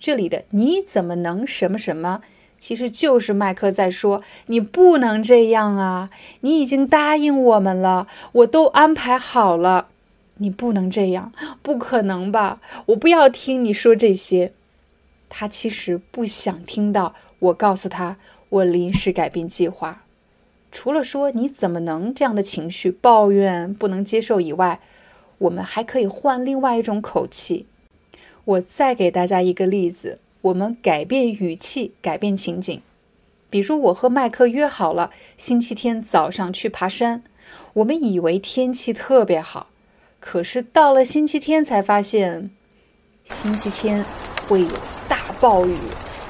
这里的“你怎么能什么什么”，其实就是麦克在说：“你不能这样啊！你已经答应我们了，我都安排好了，你不能这样，不可能吧？我不要听你说这些。”他其实不想听到我告诉他我临时改变计划。除了说你怎么能这样的情绪抱怨不能接受以外，我们还可以换另外一种口气。我再给大家一个例子，我们改变语气，改变情景。比如我和麦克约好了星期天早上去爬山，我们以为天气特别好，可是到了星期天才发现，星期天会有大暴雨，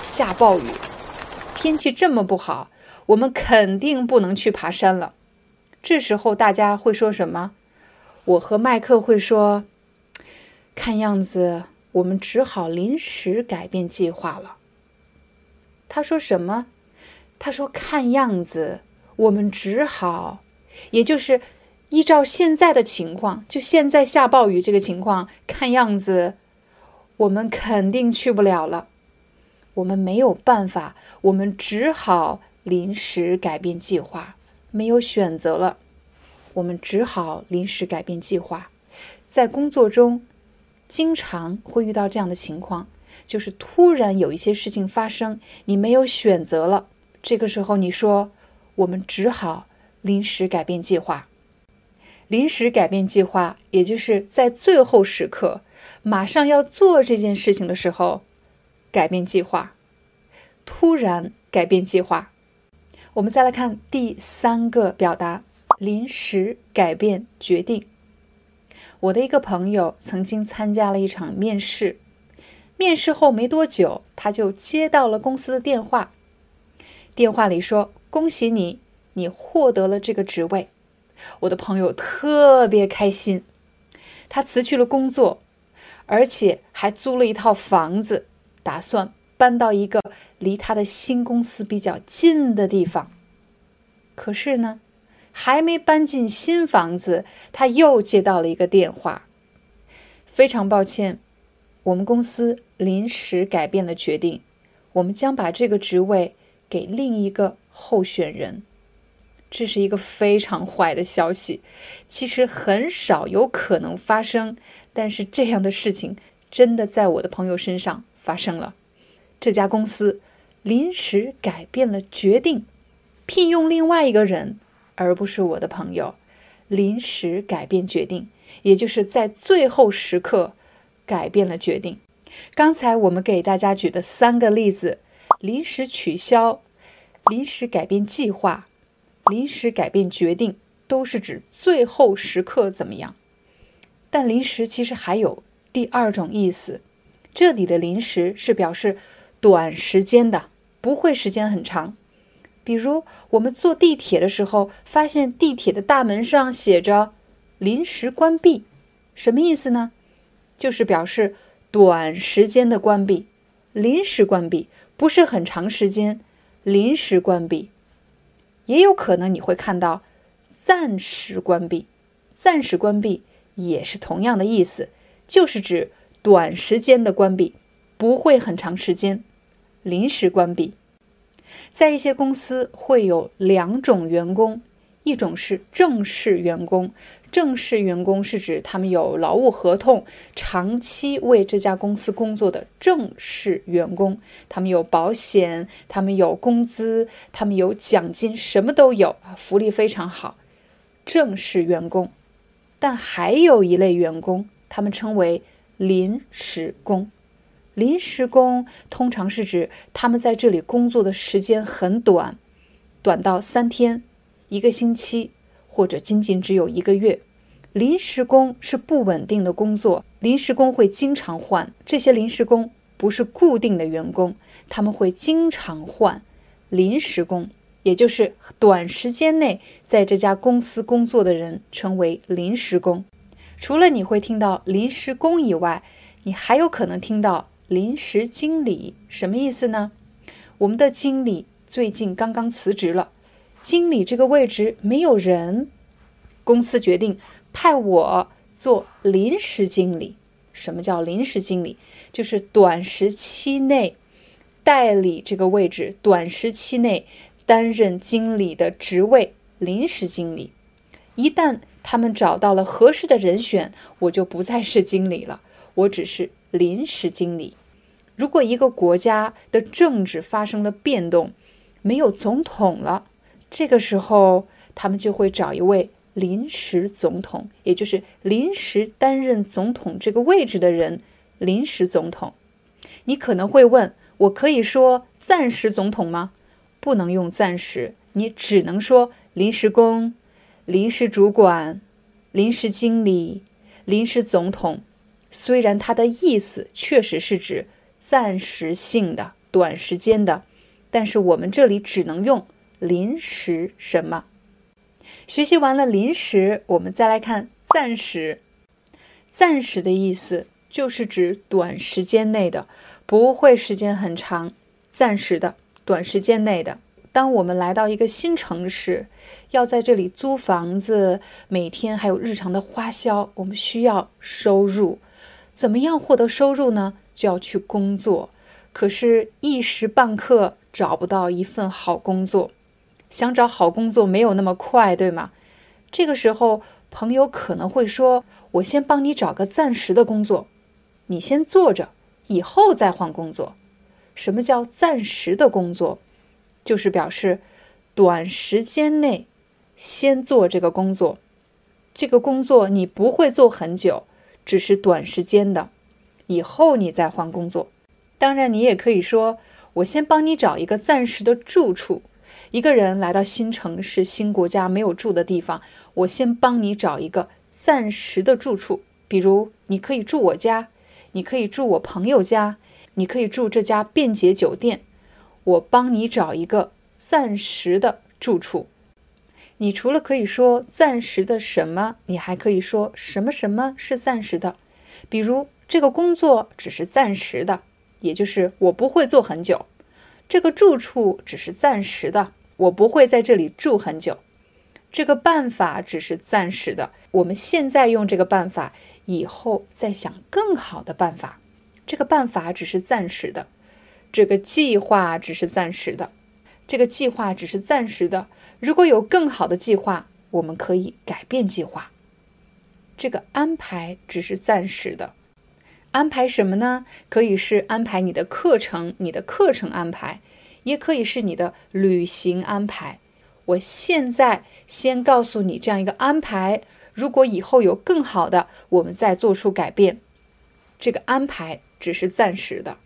下暴雨，天气这么不好。我们肯定不能去爬山了。这时候大家会说什么？我和麦克会说：“看样子我们只好临时改变计划了。”他说什么？他说：“看样子我们只好，也就是依照现在的情况，就现在下暴雨这个情况，看样子我们肯定去不了了。我们没有办法，我们只好。”临时改变计划，没有选择了，我们只好临时改变计划。在工作中，经常会遇到这样的情况，就是突然有一些事情发生，你没有选择了。这个时候，你说我们只好临时改变计划。临时改变计划，也就是在最后时刻，马上要做这件事情的时候，改变计划。突然改变计划。我们再来看第三个表达：临时改变决定。我的一个朋友曾经参加了一场面试，面试后没多久，他就接到了公司的电话。电话里说：“恭喜你，你获得了这个职位。”我的朋友特别开心，他辞去了工作，而且还租了一套房子，打算。搬到一个离他的新公司比较近的地方，可是呢，还没搬进新房子，他又接到了一个电话。非常抱歉，我们公司临时改变了决定，我们将把这个职位给另一个候选人。这是一个非常坏的消息，其实很少有可能发生，但是这样的事情真的在我的朋友身上发生了。这家公司临时改变了决定，聘用另外一个人，而不是我的朋友。临时改变决定，也就是在最后时刻改变了决定。刚才我们给大家举的三个例子：临时取消、临时改变计划。临时改变决定都是指最后时刻怎么样，但临时其实还有第二种意思，这里的临时是表示短时间的，不会时间很长。比如我们坐地铁的时候，发现地铁的大门上写着“临时关闭”，什么意思呢？就是表示短时间的关闭，临时关闭，不是很长时间，临时关闭。也有可能你会看到暂时关闭，暂时关闭也是同样的意思，就是指短时间的关闭，不会很长时间。临时关闭，在一些公司会有两种员工，一种是正式员工。正式员工是指他们有劳务合同，长期为这家公司工作的正式员工，他们有保险，他们有工资，他们有奖金，什么都有，福利非常好。正式员工，但还有一类员工，他们称为临时工。临时工通常是指他们在这里工作的时间很短，短到三天、一个星期。或者仅仅只有一个月，临时工是不稳定的工作，临时工会经常换。这些临时工不是固定的员工，他们会经常换。临时工，也就是短时间内在这家公司工作的人，称为临时工。除了你会听到临时工以外，你还有可能听到临时经理。什么意思呢？我们的经理最近刚刚辞职了。经理这个位置没有人，公司决定派我做临时经理。什么叫临时经理？就是短时期内代理这个位置，短时期内担任经理的职位。临时经理，一旦他们找到了合适的人选，我就不再是经理了，我只是临时经理。如果一个国家的政治发生了变动，没有总统了。这个时候，他们就会找一位临时总统，也就是临时担任总统这个位置的人。临时总统，你可能会问：我可以说暂时总统吗？不能用暂时，你只能说临时工、临时主管、临时经理、临时总统。虽然它的意思确实是指暂时性的、短时间的，但是我们这里只能用。临时什么？学习完了临时，我们再来看暂时。暂时的意思就是指短时间内的，不会时间很长。暂时的，短时间内的。当我们来到一个新城市，要在这里租房子，每天还有日常的花销，我们需要收入。怎么样获得收入呢？就要去工作。可是，一时半刻找不到一份好工作。想找好工作没有那么快，对吗？这个时候，朋友可能会说：“我先帮你找个暂时的工作，你先做着，以后再换工作。”什么叫暂时的工作？就是表示短时间内先做这个工作，这个工作你不会做很久，只是短时间的，以后你再换工作。当然，你也可以说：“我先帮你找一个暂时的住处。”一个人来到新城市、新国家，没有住的地方，我先帮你找一个暂时的住处。比如，你可以住我家，你可以住我朋友家，你可以住这家便捷酒店。我帮你找一个暂时的住处。你除了可以说暂时的什么，你还可以说什么什么是暂时的。比如，这个工作只是暂时的，也就是我不会做很久。这个住处只是暂时的。我不会在这里住很久，这个办法只是暂时的。我们现在用这个办法，以后再想更好的办法。这个办法只是暂时的，这个计划只是暂时的。这个计划只是暂时的。如果有更好的计划，我们可以改变计划。这个安排只是暂时的。安排什么呢？可以是安排你的课程，你的课程安排，也可以是你的旅行安排。我现在先告诉你这样一个安排。如果以后有更好的，我们再做出改变。这个安排只是暂时的。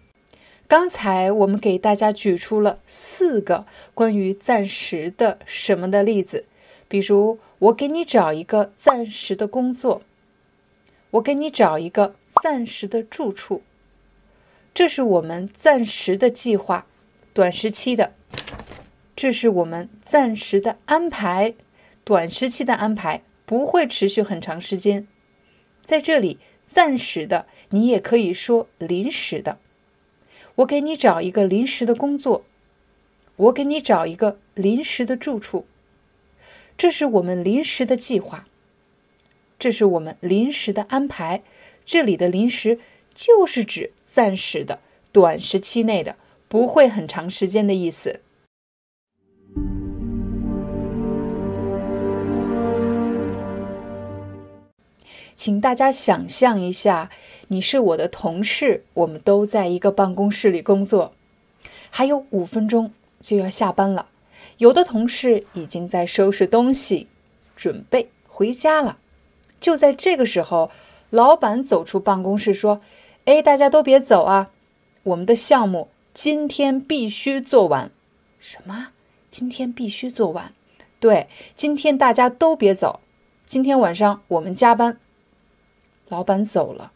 刚才我们给大家举出了四个关于暂时的什么的例子，比如我给你找一个暂时的工作，我给你找一个暂时的住处，这是我们暂时的计划，短时期的；这是我们暂时的安排，短时期的安排不会持续很长时间。在这里，暂时的你也可以说临时的。我给你找一个临时的工作，我给你找一个临时的住处，这是我们临时的计划，这是我们临时的安排。这里的临时就是指暂时的、短时期内的，不会很长时间的意思。请大家想象一下。你是我的同事，我们都在一个办公室里工作，还有五分钟就要下班了。有的同事已经在收拾东西，准备回家了。就在这个时候，老板走出办公室说：“哎，大家都别走啊，我们的项目今天必须做完。”什么？今天必须做完？对，今天大家都别走，今天晚上我们加班。老板走了。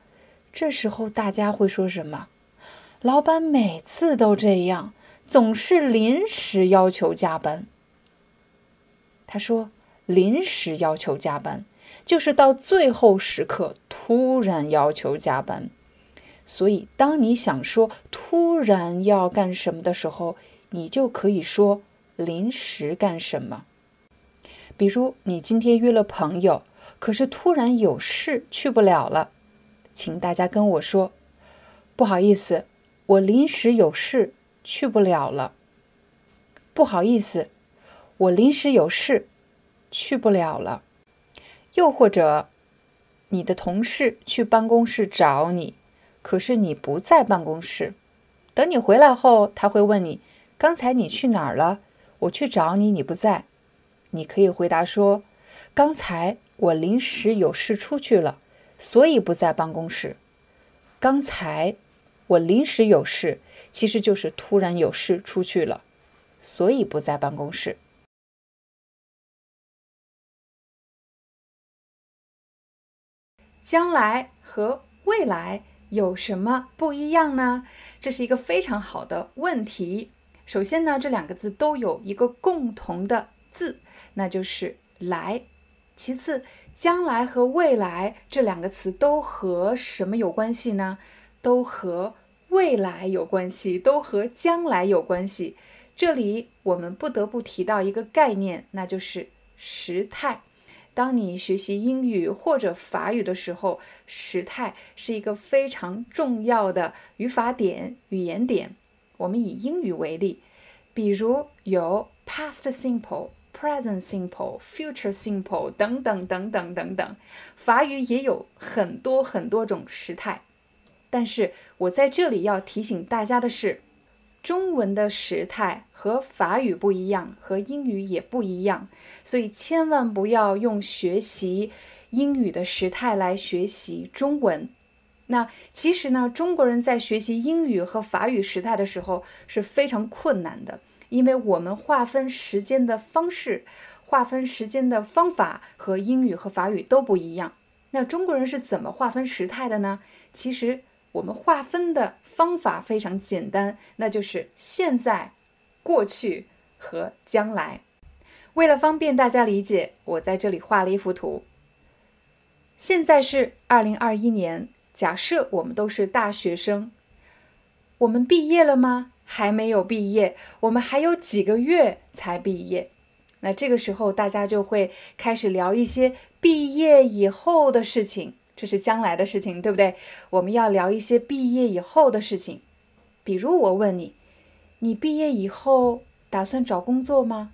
这时候大家会说什么？老板每次都这样，总是临时要求加班。他说：“临时要求加班，就是到最后时刻突然要求加班。所以，当你想说突然要干什么的时候，你就可以说临时干什么。比如，你今天约了朋友，可是突然有事去不了了。”请大家跟我说，不好意思，我临时有事去不了了。不好意思，我临时有事去不了了。又或者，你的同事去办公室找你，可是你不在办公室。等你回来后，他会问你：“刚才你去哪儿了？我去找你，你不在。”你可以回答说：“刚才我临时有事出去了。”所以不在办公室。刚才我临时有事，其实就是突然有事出去了，所以不在办公室。将来和未来有什么不一样呢？这是一个非常好的问题。首先呢，这两个字都有一个共同的字，那就是“来”。其次，将来和未来这两个词都和什么有关系呢？都和未来有关系，都和将来有关系。这里我们不得不提到一个概念，那就是时态。当你学习英语或者法语的时候，时态是一个非常重要的语法点、语言点。我们以英语为例，比如有 past simple。Present simple, future simple 等等等等等等，法语也有很多很多种时态。但是我在这里要提醒大家的是，中文的时态和法语不一样，和英语也不一样，所以千万不要用学习英语的时态来学习中文。那其实呢，中国人在学习英语和法语时态的时候是非常困难的。因为我们划分时间的方式、划分时间的方法和英语和法语都不一样。那中国人是怎么划分时态的呢？其实我们划分的方法非常简单，那就是现在、过去和将来。为了方便大家理解，我在这里画了一幅图。现在是二零二一年，假设我们都是大学生，我们毕业了吗？还没有毕业，我们还有几个月才毕业。那这个时候，大家就会开始聊一些毕业以后的事情，这是将来的事情，对不对？我们要聊一些毕业以后的事情。比如我问你，你毕业以后打算找工作吗？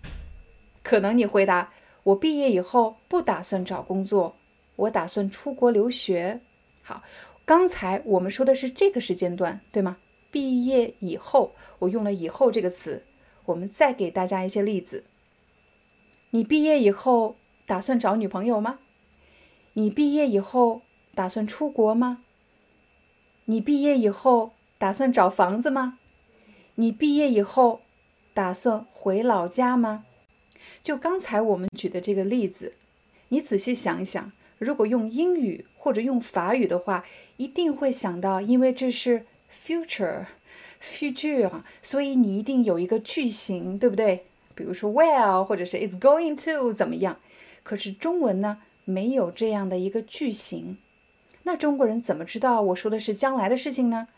可能你回答：我毕业以后不打算找工作，我打算出国留学。好，刚才我们说的是这个时间段，对吗？毕业以后，我用了“以后”这个词。我们再给大家一些例子。你毕业以后打算找女朋友吗？你毕业以后打算出国吗？你毕业以后打算找房子吗？你毕业以后打算回老家吗？就刚才我们举的这个例子，你仔细想一想，如果用英语或者用法语的话，一定会想到，因为这是 future，future，所以你一定有一个句型，对不对？比如说 will 或者是 is going to 怎么样？可是中文呢，没有这样的一个句型。那中国人怎么知道我说的是将来的事情呢？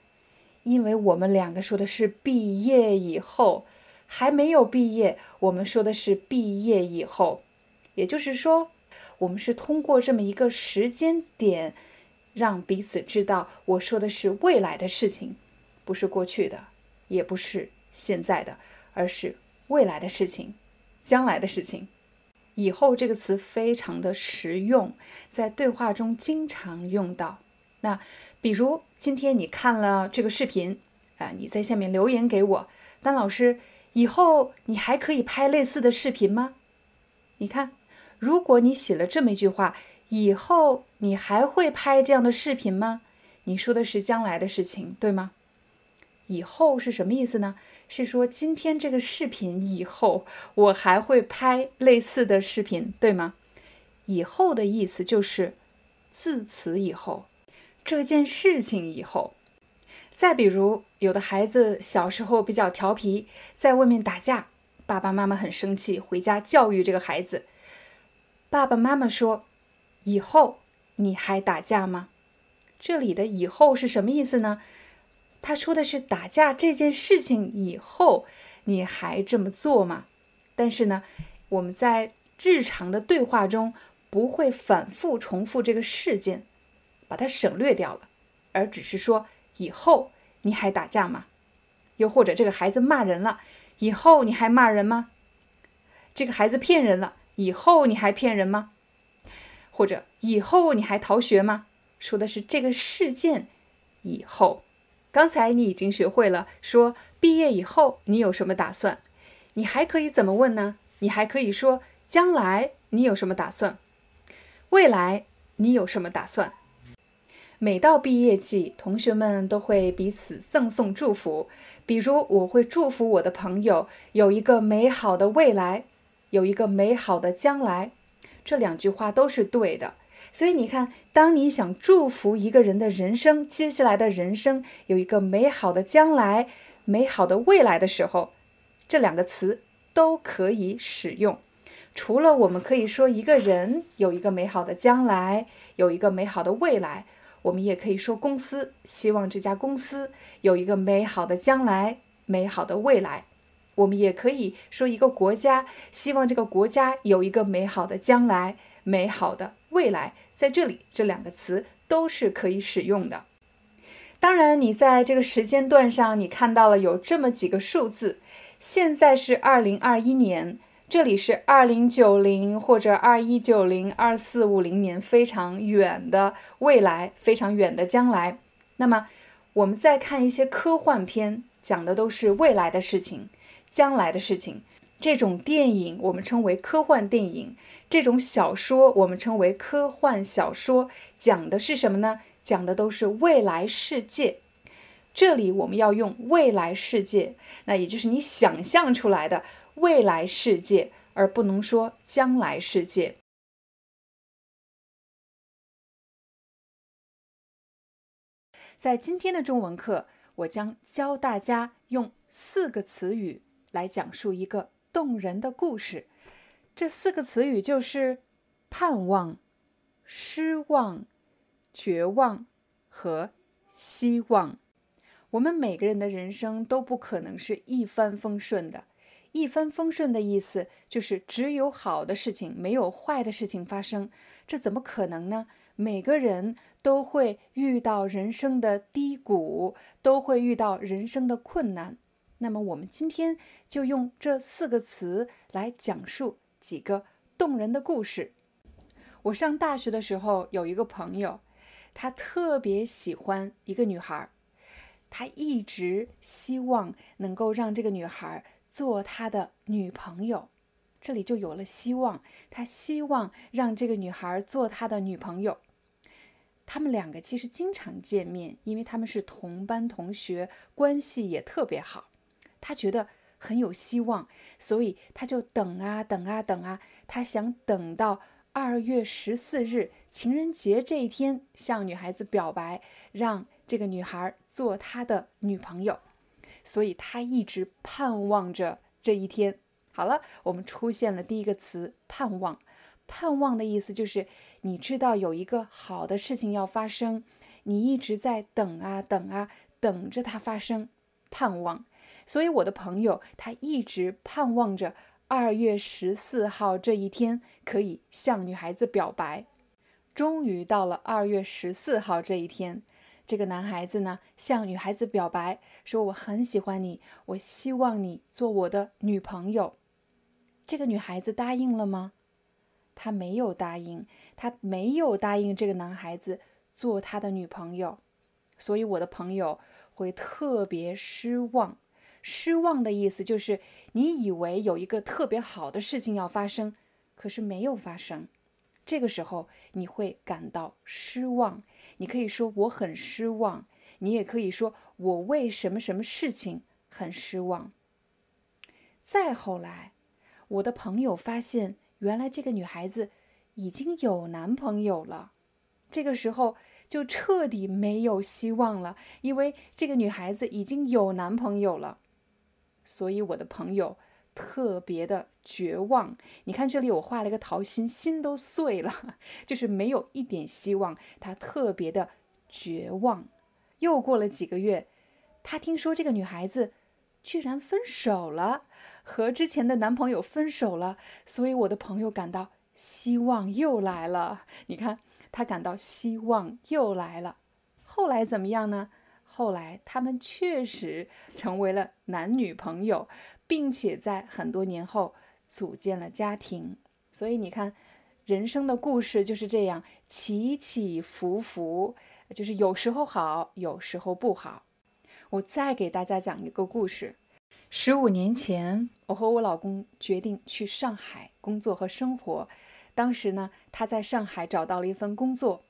因为我们两个说的是毕业以后，还没有毕业，我们说的是毕业以后。也就是说，我们是通过这么一个时间点，让彼此知道我说的是未来的事情，不是过去的，也不是现在的，而是。未来的事情，将来的事情，以后这个词非常的实用，在对话中经常用到。那比如今天你看了这个视频，啊，你在下面留言给我，丹老师，以后你还可以拍类似的视频吗？你看，如果你写了这么一句话，以后你还会拍这样的视频吗？你说的是将来的事情，对吗？以后是什么意思呢？是说今天这个视频以后，我还会拍类似的视频，对吗？以后的意思就是自此以后，这件事情以后。再比如，有的孩子小时候比较调皮，在外面打架，爸爸妈妈很生气，回家教育这个孩子。爸爸妈妈说：“以后你还打架吗？”这里的“以后”是什么意思呢？他说的是打架这件事情以后你还这么做吗？但是呢，我们在日常的对话中不会反复重复这个事件，把它省略掉了，而只是说以后你还打架吗？又或者这个孩子骂人了，以后你还骂人吗？这个孩子骗人了，以后你还骗人吗？或者以后你还逃学吗？说的是这个事件以后。刚才你已经学会了说毕业以后你有什么打算，你还可以怎么问呢？你还可以说将来你有什么打算，未来你有什么打算？每到毕业季，同学们都会彼此赠送祝福，比如我会祝福我的朋友有一个美好的未来，有一个美好的将来，这两句话都是对的。所以你看，当你想祝福一个人的人生，接下来的人生有一个美好的将来、美好的未来的时候，这两个词都可以使用。除了我们可以说一个人有一个美好的将来、有一个美好的未来，我们也可以说公司希望这家公司有一个美好的将来、美好的未来。我们也可以说一个国家希望这个国家有一个美好的将来、美好的未来。在这里，这两个词都是可以使用的。当然，你在这个时间段上，你看到了有这么几个数字。现在是二零二一年，这里是二零九零或者二一九零、二四五零年，非常远的未来，非常远的将来。那么，我们再看一些科幻片，讲的都是未来的事情、将来的事情。这种电影我们称为科幻电影，这种小说我们称为科幻小说，讲的是什么呢？讲的都是未来世界。这里我们要用未来世界，那也就是你想象出来的未来世界，而不能说将来世界。在今天的中文课，我将教大家用四个词语来讲述一个。动人的故事，这四个词语就是盼望、失望、绝望和希望。我们每个人的人生都不可能是一帆风顺的。一帆风顺的意思就是只有好的事情，没有坏的事情发生。这怎么可能呢？每个人都会遇到人生的低谷，都会遇到人生的困难。那么我们今天就用这四个词来讲述几个动人的故事。我上大学的时候有一个朋友，他特别喜欢一个女孩，他一直希望能够让这个女孩做他的女朋友。这里就有了希望，他希望让这个女孩做他的女朋友。他们两个其实经常见面，因为他们是同班同学，关系也特别好。他觉得很有希望，所以他就等啊等啊等啊，他想等到二月十四日情人节这一天向女孩子表白，让这个女孩做他的女朋友。所以他一直盼望着这一天。好了，我们出现了第一个词“盼望”。盼望的意思就是，你知道有一个好的事情要发生，你一直在等啊等啊，等着它发生，盼望。所以我的朋友他一直盼望着二月十四号这一天可以向女孩子表白。终于到了二月十四号这一天，这个男孩子呢向女孩子表白，说我很喜欢你，我希望你做我的女朋友。这个女孩子答应了吗？他没有答应，他没有答应这个男孩子做他的女朋友，所以我的朋友会特别失望。失望的意思就是，你以为有一个特别好的事情要发生，可是没有发生。这个时候你会感到失望。你可以说我很失望，你也可以说我为什么什么事情很失望。再后来，我的朋友发现。原来这个女孩子已经有男朋友了，这个时候就彻底没有希望了，因为这个女孩子已经有男朋友了，所以我的朋友特别的绝望。你看这里我画了一个桃心，心都碎了，就是没有一点希望，他特别的绝望。又过了几个月，他听说这个女孩子。居然分手了，和之前的男朋友分手了，所以我的朋友感到希望又来了。你看，他感到希望又来了。后来怎么样呢？后来他们确实成为了男女朋友，并且在很多年后组建了家庭。所以你看，人生的故事就是这样起起伏伏，就是有时候好，有时候不好。我再给大家讲一个故事。十五年前，我和我老公决定去上海工作和生活。当时呢，他在上海找到了一份工作，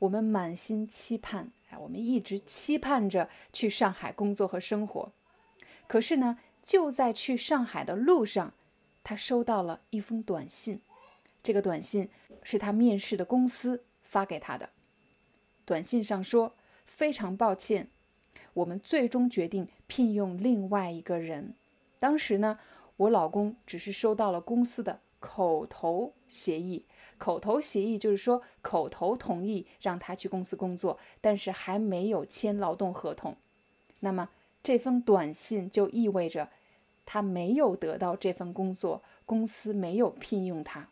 我们满心期盼，哎，我们一直期盼着去上海工作和生活。可是呢，就在去上海的路上，他收到了一封短信。这个短信是他面试的公司发给他的。短信上说：“非常抱歉。”我们最终决定聘用另外一个人。当时呢，我老公只是收到了公司的口头协议，口头协议就是说口头同意让他去公司工作，但是还没有签劳动合同。那么这封短信就意味着他没有得到这份工作，公司没有聘用他。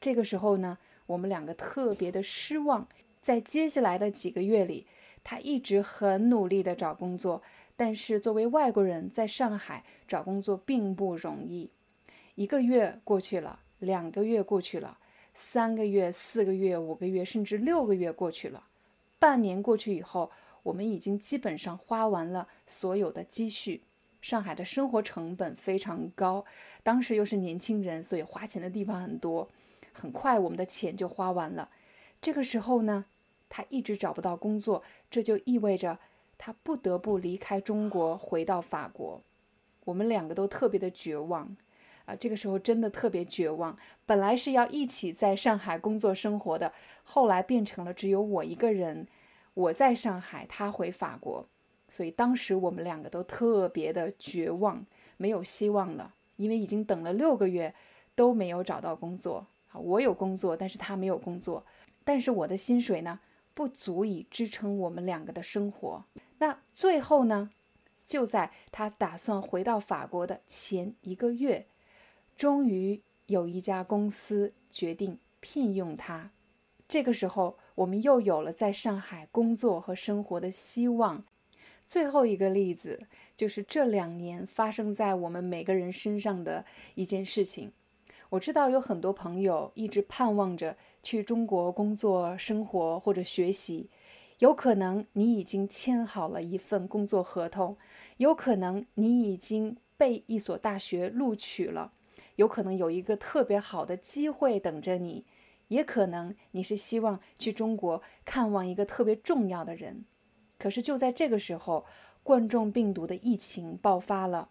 这个时候呢，我们两个特别的失望。在接下来的几个月里。他一直很努力的找工作，但是作为外国人在上海找工作并不容易。一个月过去了，两个月过去了，三个月、四个月、五个月，甚至六个月过去了。半年过去以后，我们已经基本上花完了所有的积蓄。上海的生活成本非常高，当时又是年轻人，所以花钱的地方很多。很快，我们的钱就花完了。这个时候呢？他一直找不到工作，这就意味着他不得不离开中国，回到法国。我们两个都特别的绝望啊！这个时候真的特别绝望。本来是要一起在上海工作生活的，后来变成了只有我一个人，我在上海，他回法国。所以当时我们两个都特别的绝望，没有希望了，因为已经等了六个月都没有找到工作。啊，我有工作，但是他没有工作，但是我的薪水呢？不足以支撑我们两个的生活。那最后呢？就在他打算回到法国的前一个月，终于有一家公司决定聘用他。这个时候，我们又有了在上海工作和生活的希望。最后一个例子就是这两年发生在我们每个人身上的一件事情。我知道有很多朋友一直盼望着去中国工作、生活或者学习，有可能你已经签好了一份工作合同，有可能你已经被一所大学录取了，有可能有一个特别好的机会等着你，也可能你是希望去中国看望一个特别重要的人。可是就在这个时候，冠状病毒的疫情爆发了，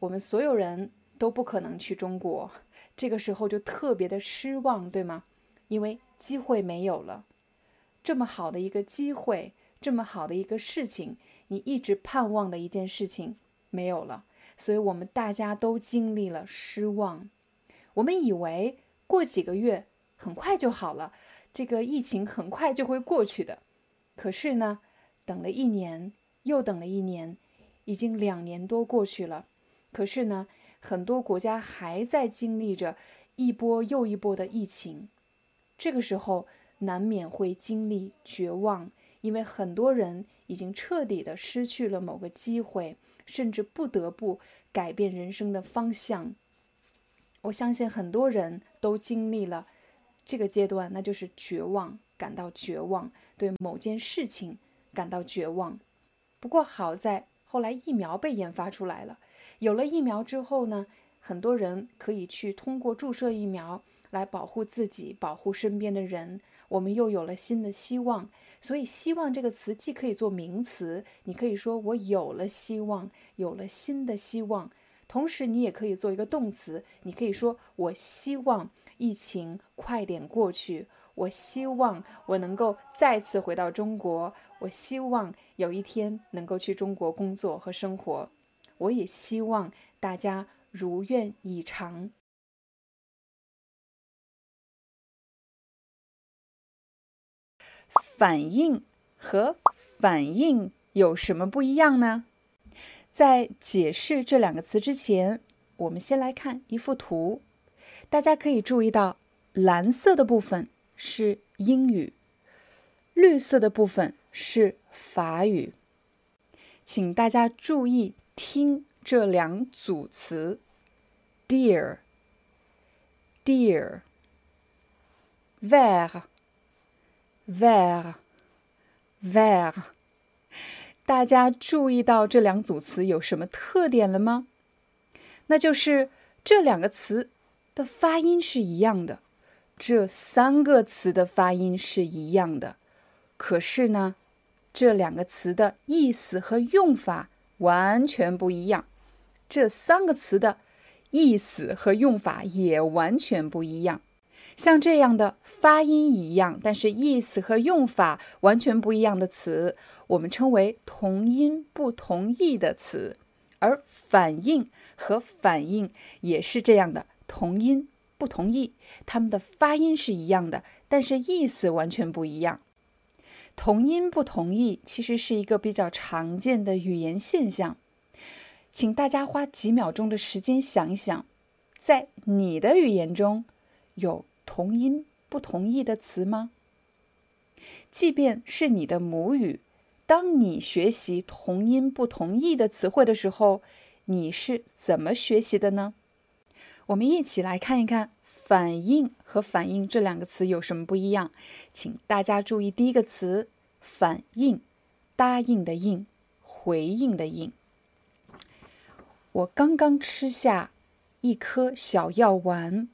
我们所有人都不可能去中国。这个时候就特别的失望，对吗？因为机会没有了，这么好的一个机会，这么好的一个事情，你一直盼望的一件事情没有了，所以我们大家都经历了失望。我们以为过几个月很快就好了，这个疫情很快就会过去的。可是呢，等了一年，又等了一年，已经两年多过去了。可是呢？很多国家还在经历着一波又一波的疫情，这个时候难免会经历绝望，因为很多人已经彻底的失去了某个机会，甚至不得不改变人生的方向。我相信很多人都经历了这个阶段，那就是绝望，感到绝望，对某件事情感到绝望。不过好在后来疫苗被研发出来了。有了疫苗之后呢，很多人可以去通过注射疫苗来保护自己、保护身边的人。我们又有了新的希望，所以“希望”这个词既可以做名词，你可以说我有了希望，有了新的希望；同时，你也可以做一个动词，你可以说我希望疫情快点过去，我希望我能够再次回到中国，我希望有一天能够去中国工作和生活。我也希望大家如愿以偿。反应和反应有什么不一样呢？在解释这两个词之前，我们先来看一幅图。大家可以注意到，蓝色的部分是英语，绿色的部分是法语。请大家注意。听这两组词：dear，dear，vert：dear，dear，ver，ver，ver。大家注意到这两组词有什么特点了吗？那就是这两个词的发音是一样的，这三个词的发音是一样的。可是呢，这两个词的意思和用法。完全不一样，这三个词的意思和用法也完全不一样。像这样的发音一样，但是意思和用法完全不一样的词，我们称为同音不同义的词。而反应和反应也是这样的，同音不同义，它们的发音是一样的，但是意思完全不一样。同音不同义其实是一个比较常见的语言现象，请大家花几秒钟的时间想一想，在你的语言中有同音不同义的词吗？即便是你的母语，当你学习同音不同义的词汇的时候，你是怎么学习的呢？我们一起来看一看。反应和反应这两个词有什么不一样？请大家注意第一个词“反应”，答应的应，回应的应。我刚刚吃下一颗小药丸，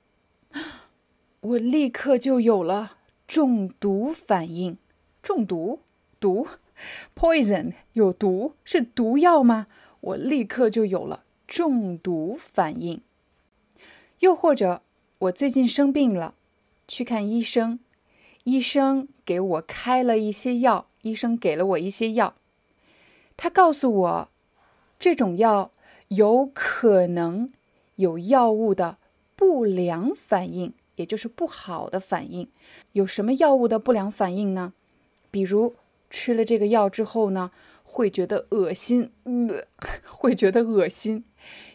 我立刻就有了中毒反应。中毒？毒？Poison？有毒？是毒药吗？我立刻就有了中毒反应。又或者。我最近生病了，去看医生，医生给我开了一些药，医生给了我一些药，他告诉我，这种药有可能有药物的不良反应，也就是不好的反应。有什么药物的不良反应呢？比如吃了这个药之后呢，会觉得恶心，呃，会觉得恶心，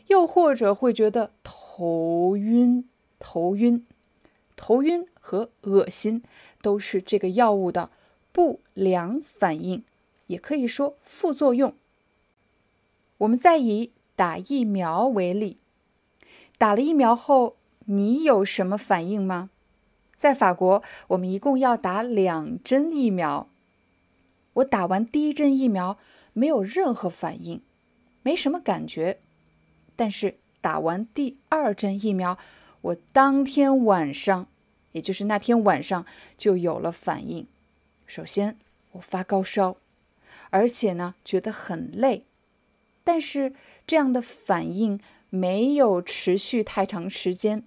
又或者会觉得头晕。头晕、头晕和恶心都是这个药物的不良反应，也可以说副作用。我们再以打疫苗为例，打了疫苗后，你有什么反应吗？在法国，我们一共要打两针疫苗。我打完第一针疫苗，没有任何反应，没什么感觉。但是打完第二针疫苗，我当天晚上，也就是那天晚上就有了反应。首先，我发高烧，而且呢觉得很累。但是这样的反应没有持续太长时间，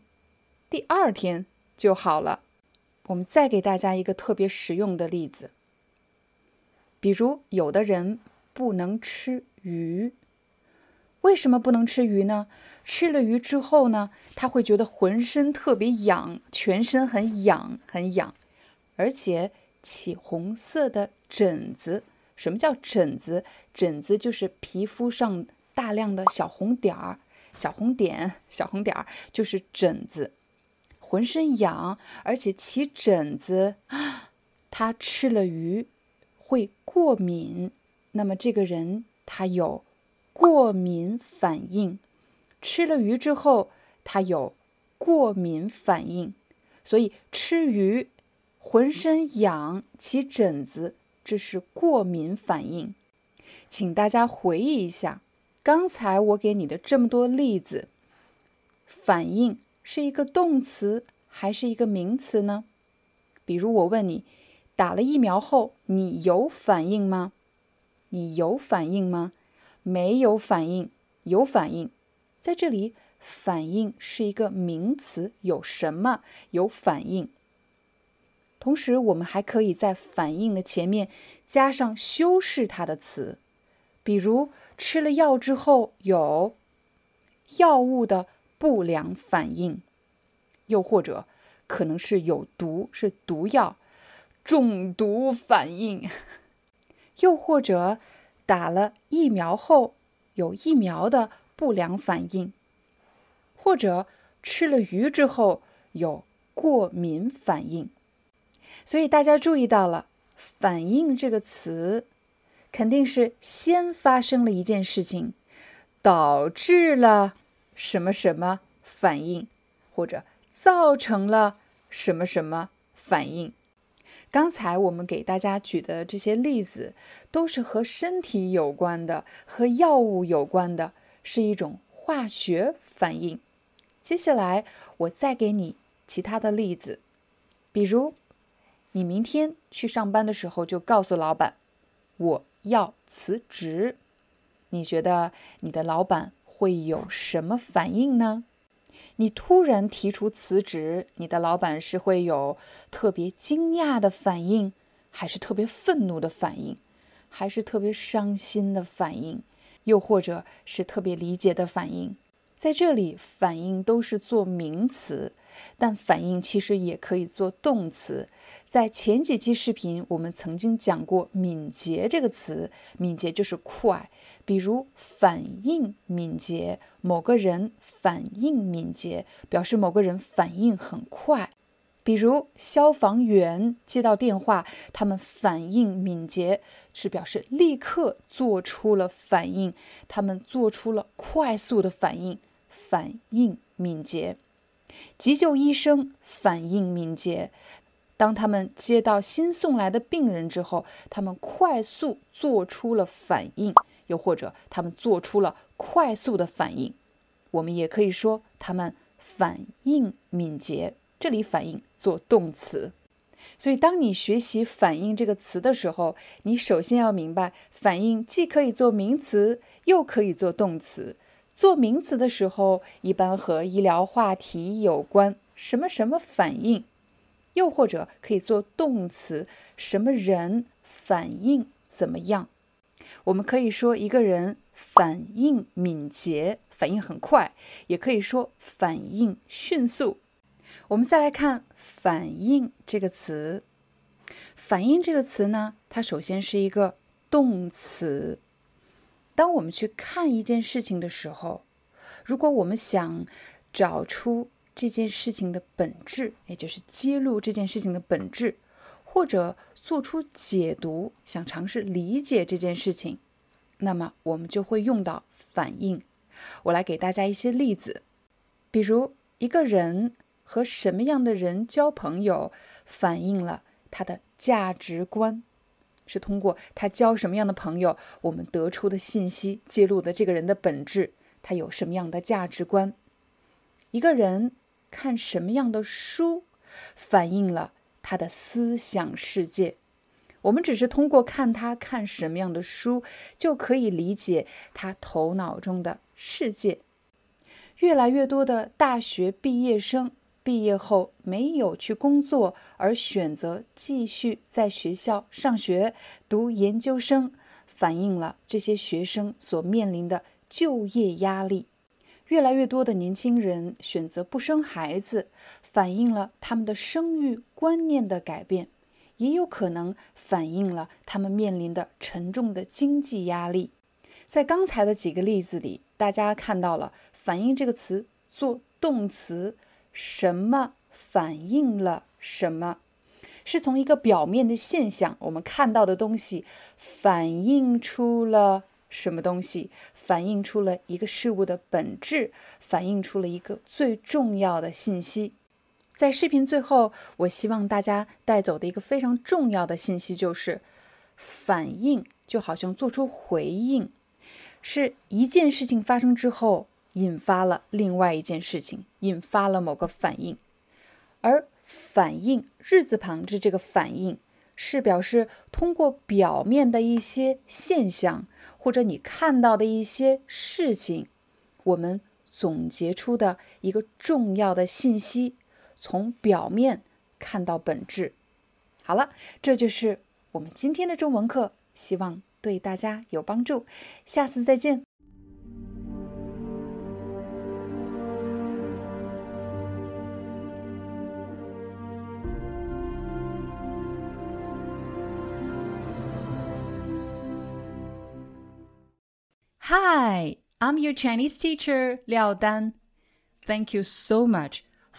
第二天就好了。我们再给大家一个特别实用的例子，比如有的人不能吃鱼，为什么不能吃鱼呢？吃了鱼之后呢，他会觉得浑身特别痒，全身很痒很痒，而且起红色的疹子。什么叫疹子？疹子就是皮肤上大量的小红点儿、小红点、小红点儿，就是疹子。浑身痒，而且起疹子，他吃了鱼会过敏。那么这个人他有过敏反应，吃了鱼之后他有过敏反应，所以吃鱼浑身痒起疹子，这是过敏反应。请大家回忆一下，刚才我给你的这么多例子，反应。是一个动词还是一个名词呢？比如我问你，打了疫苗后你有反应吗？你有反应吗？没有反应，有反应。在这里，反应是一个名词，有什么？有反应。同时，我们还可以在反应的前面加上修饰它的词，比如吃了药之后有药物的。不良反应，又或者可能是有毒，是毒药中毒反应，又或者打了疫苗后有疫苗的不良反应，或者吃了鱼之后有过敏反应。所以大家注意到了“反应”这个词，肯定是先发生了一件事情，导致了。什么什么反应，或者造成了什么什么反应？刚才我们给大家举的这些例子，都是和身体有关的，和药物有关的，是一种化学反应。接下来我再给你其他的例子，比如你明天去上班的时候，就告诉老板我要辞职，你觉得你的老板？会有什么反应呢？你突然提出辞职，你的老板是会有特别惊讶的反应，还是特别愤怒的反应，还是特别伤心的反应，又或者是特别理解的反应？在这里，反应都是做名词，但反应其实也可以做动词。在前几期视频，我们曾经讲过“敏捷”这个词，敏捷就是快。比如反应敏捷，某个人反应敏捷，表示某个人反应很快。比如消防员接到电话，他们反应敏捷，是表示立刻做出了反应，他们做出了快速的反应，反应敏捷。急救医生反应敏捷，当他们接到新送来的病人之后，他们快速做出了反应。又或者他们做出了快速的反应，我们也可以说他们反应敏捷。这里反应做动词，所以当你学习“反应”这个词的时候，你首先要明白，反应既可以做名词，又可以做动词。做名词的时候，一般和医疗话题有关，什么什么反应；又或者可以做动词，什么人反应怎么样。我们可以说一个人反应敏捷，反应很快，也可以说反应迅速。我们再来看“反应”这个词，“反应”这个词呢，它首先是一个动词。当我们去看一件事情的时候，如果我们想找出这件事情的本质，也就是揭露这件事情的本质，或者做出解读，想尝试理解这件事情，那么我们就会用到反应。我来给大家一些例子，比如一个人和什么样的人交朋友，反映了他的价值观，是通过他交什么样的朋友，我们得出的信息揭露的这个人的本质，他有什么样的价值观。一个人看什么样的书，反映了他的思想世界。我们只是通过看他看什么样的书，就可以理解他头脑中的世界。越来越多的大学毕业生毕业后没有去工作，而选择继续在学校上学读研究生，反映了这些学生所面临的就业压力。越来越多的年轻人选择不生孩子，反映了他们的生育观念的改变。也有可能反映了他们面临的沉重的经济压力。在刚才的几个例子里，大家看到了“反映”这个词做动词，什么反映了什么，是从一个表面的现象，我们看到的东西反映出了什么东西，反映出了一个事物的本质，反映出了一个最重要的信息。在视频最后，我希望大家带走的一个非常重要的信息就是：反应就好像做出回应，是一件事情发生之后引发了另外一件事情，引发了某个反应。而反应日字旁的这个反应，是表示通过表面的一些现象或者你看到的一些事情，我们总结出的一个重要的信息。从表面看到本质。好了，这就是我们今天的中文课，希望对大家有帮助。下次再见。Hi, I'm your Chinese teacher, Liao Dan. Thank you so much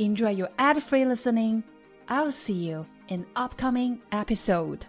Enjoy your ad free listening. I'll see you in upcoming episode.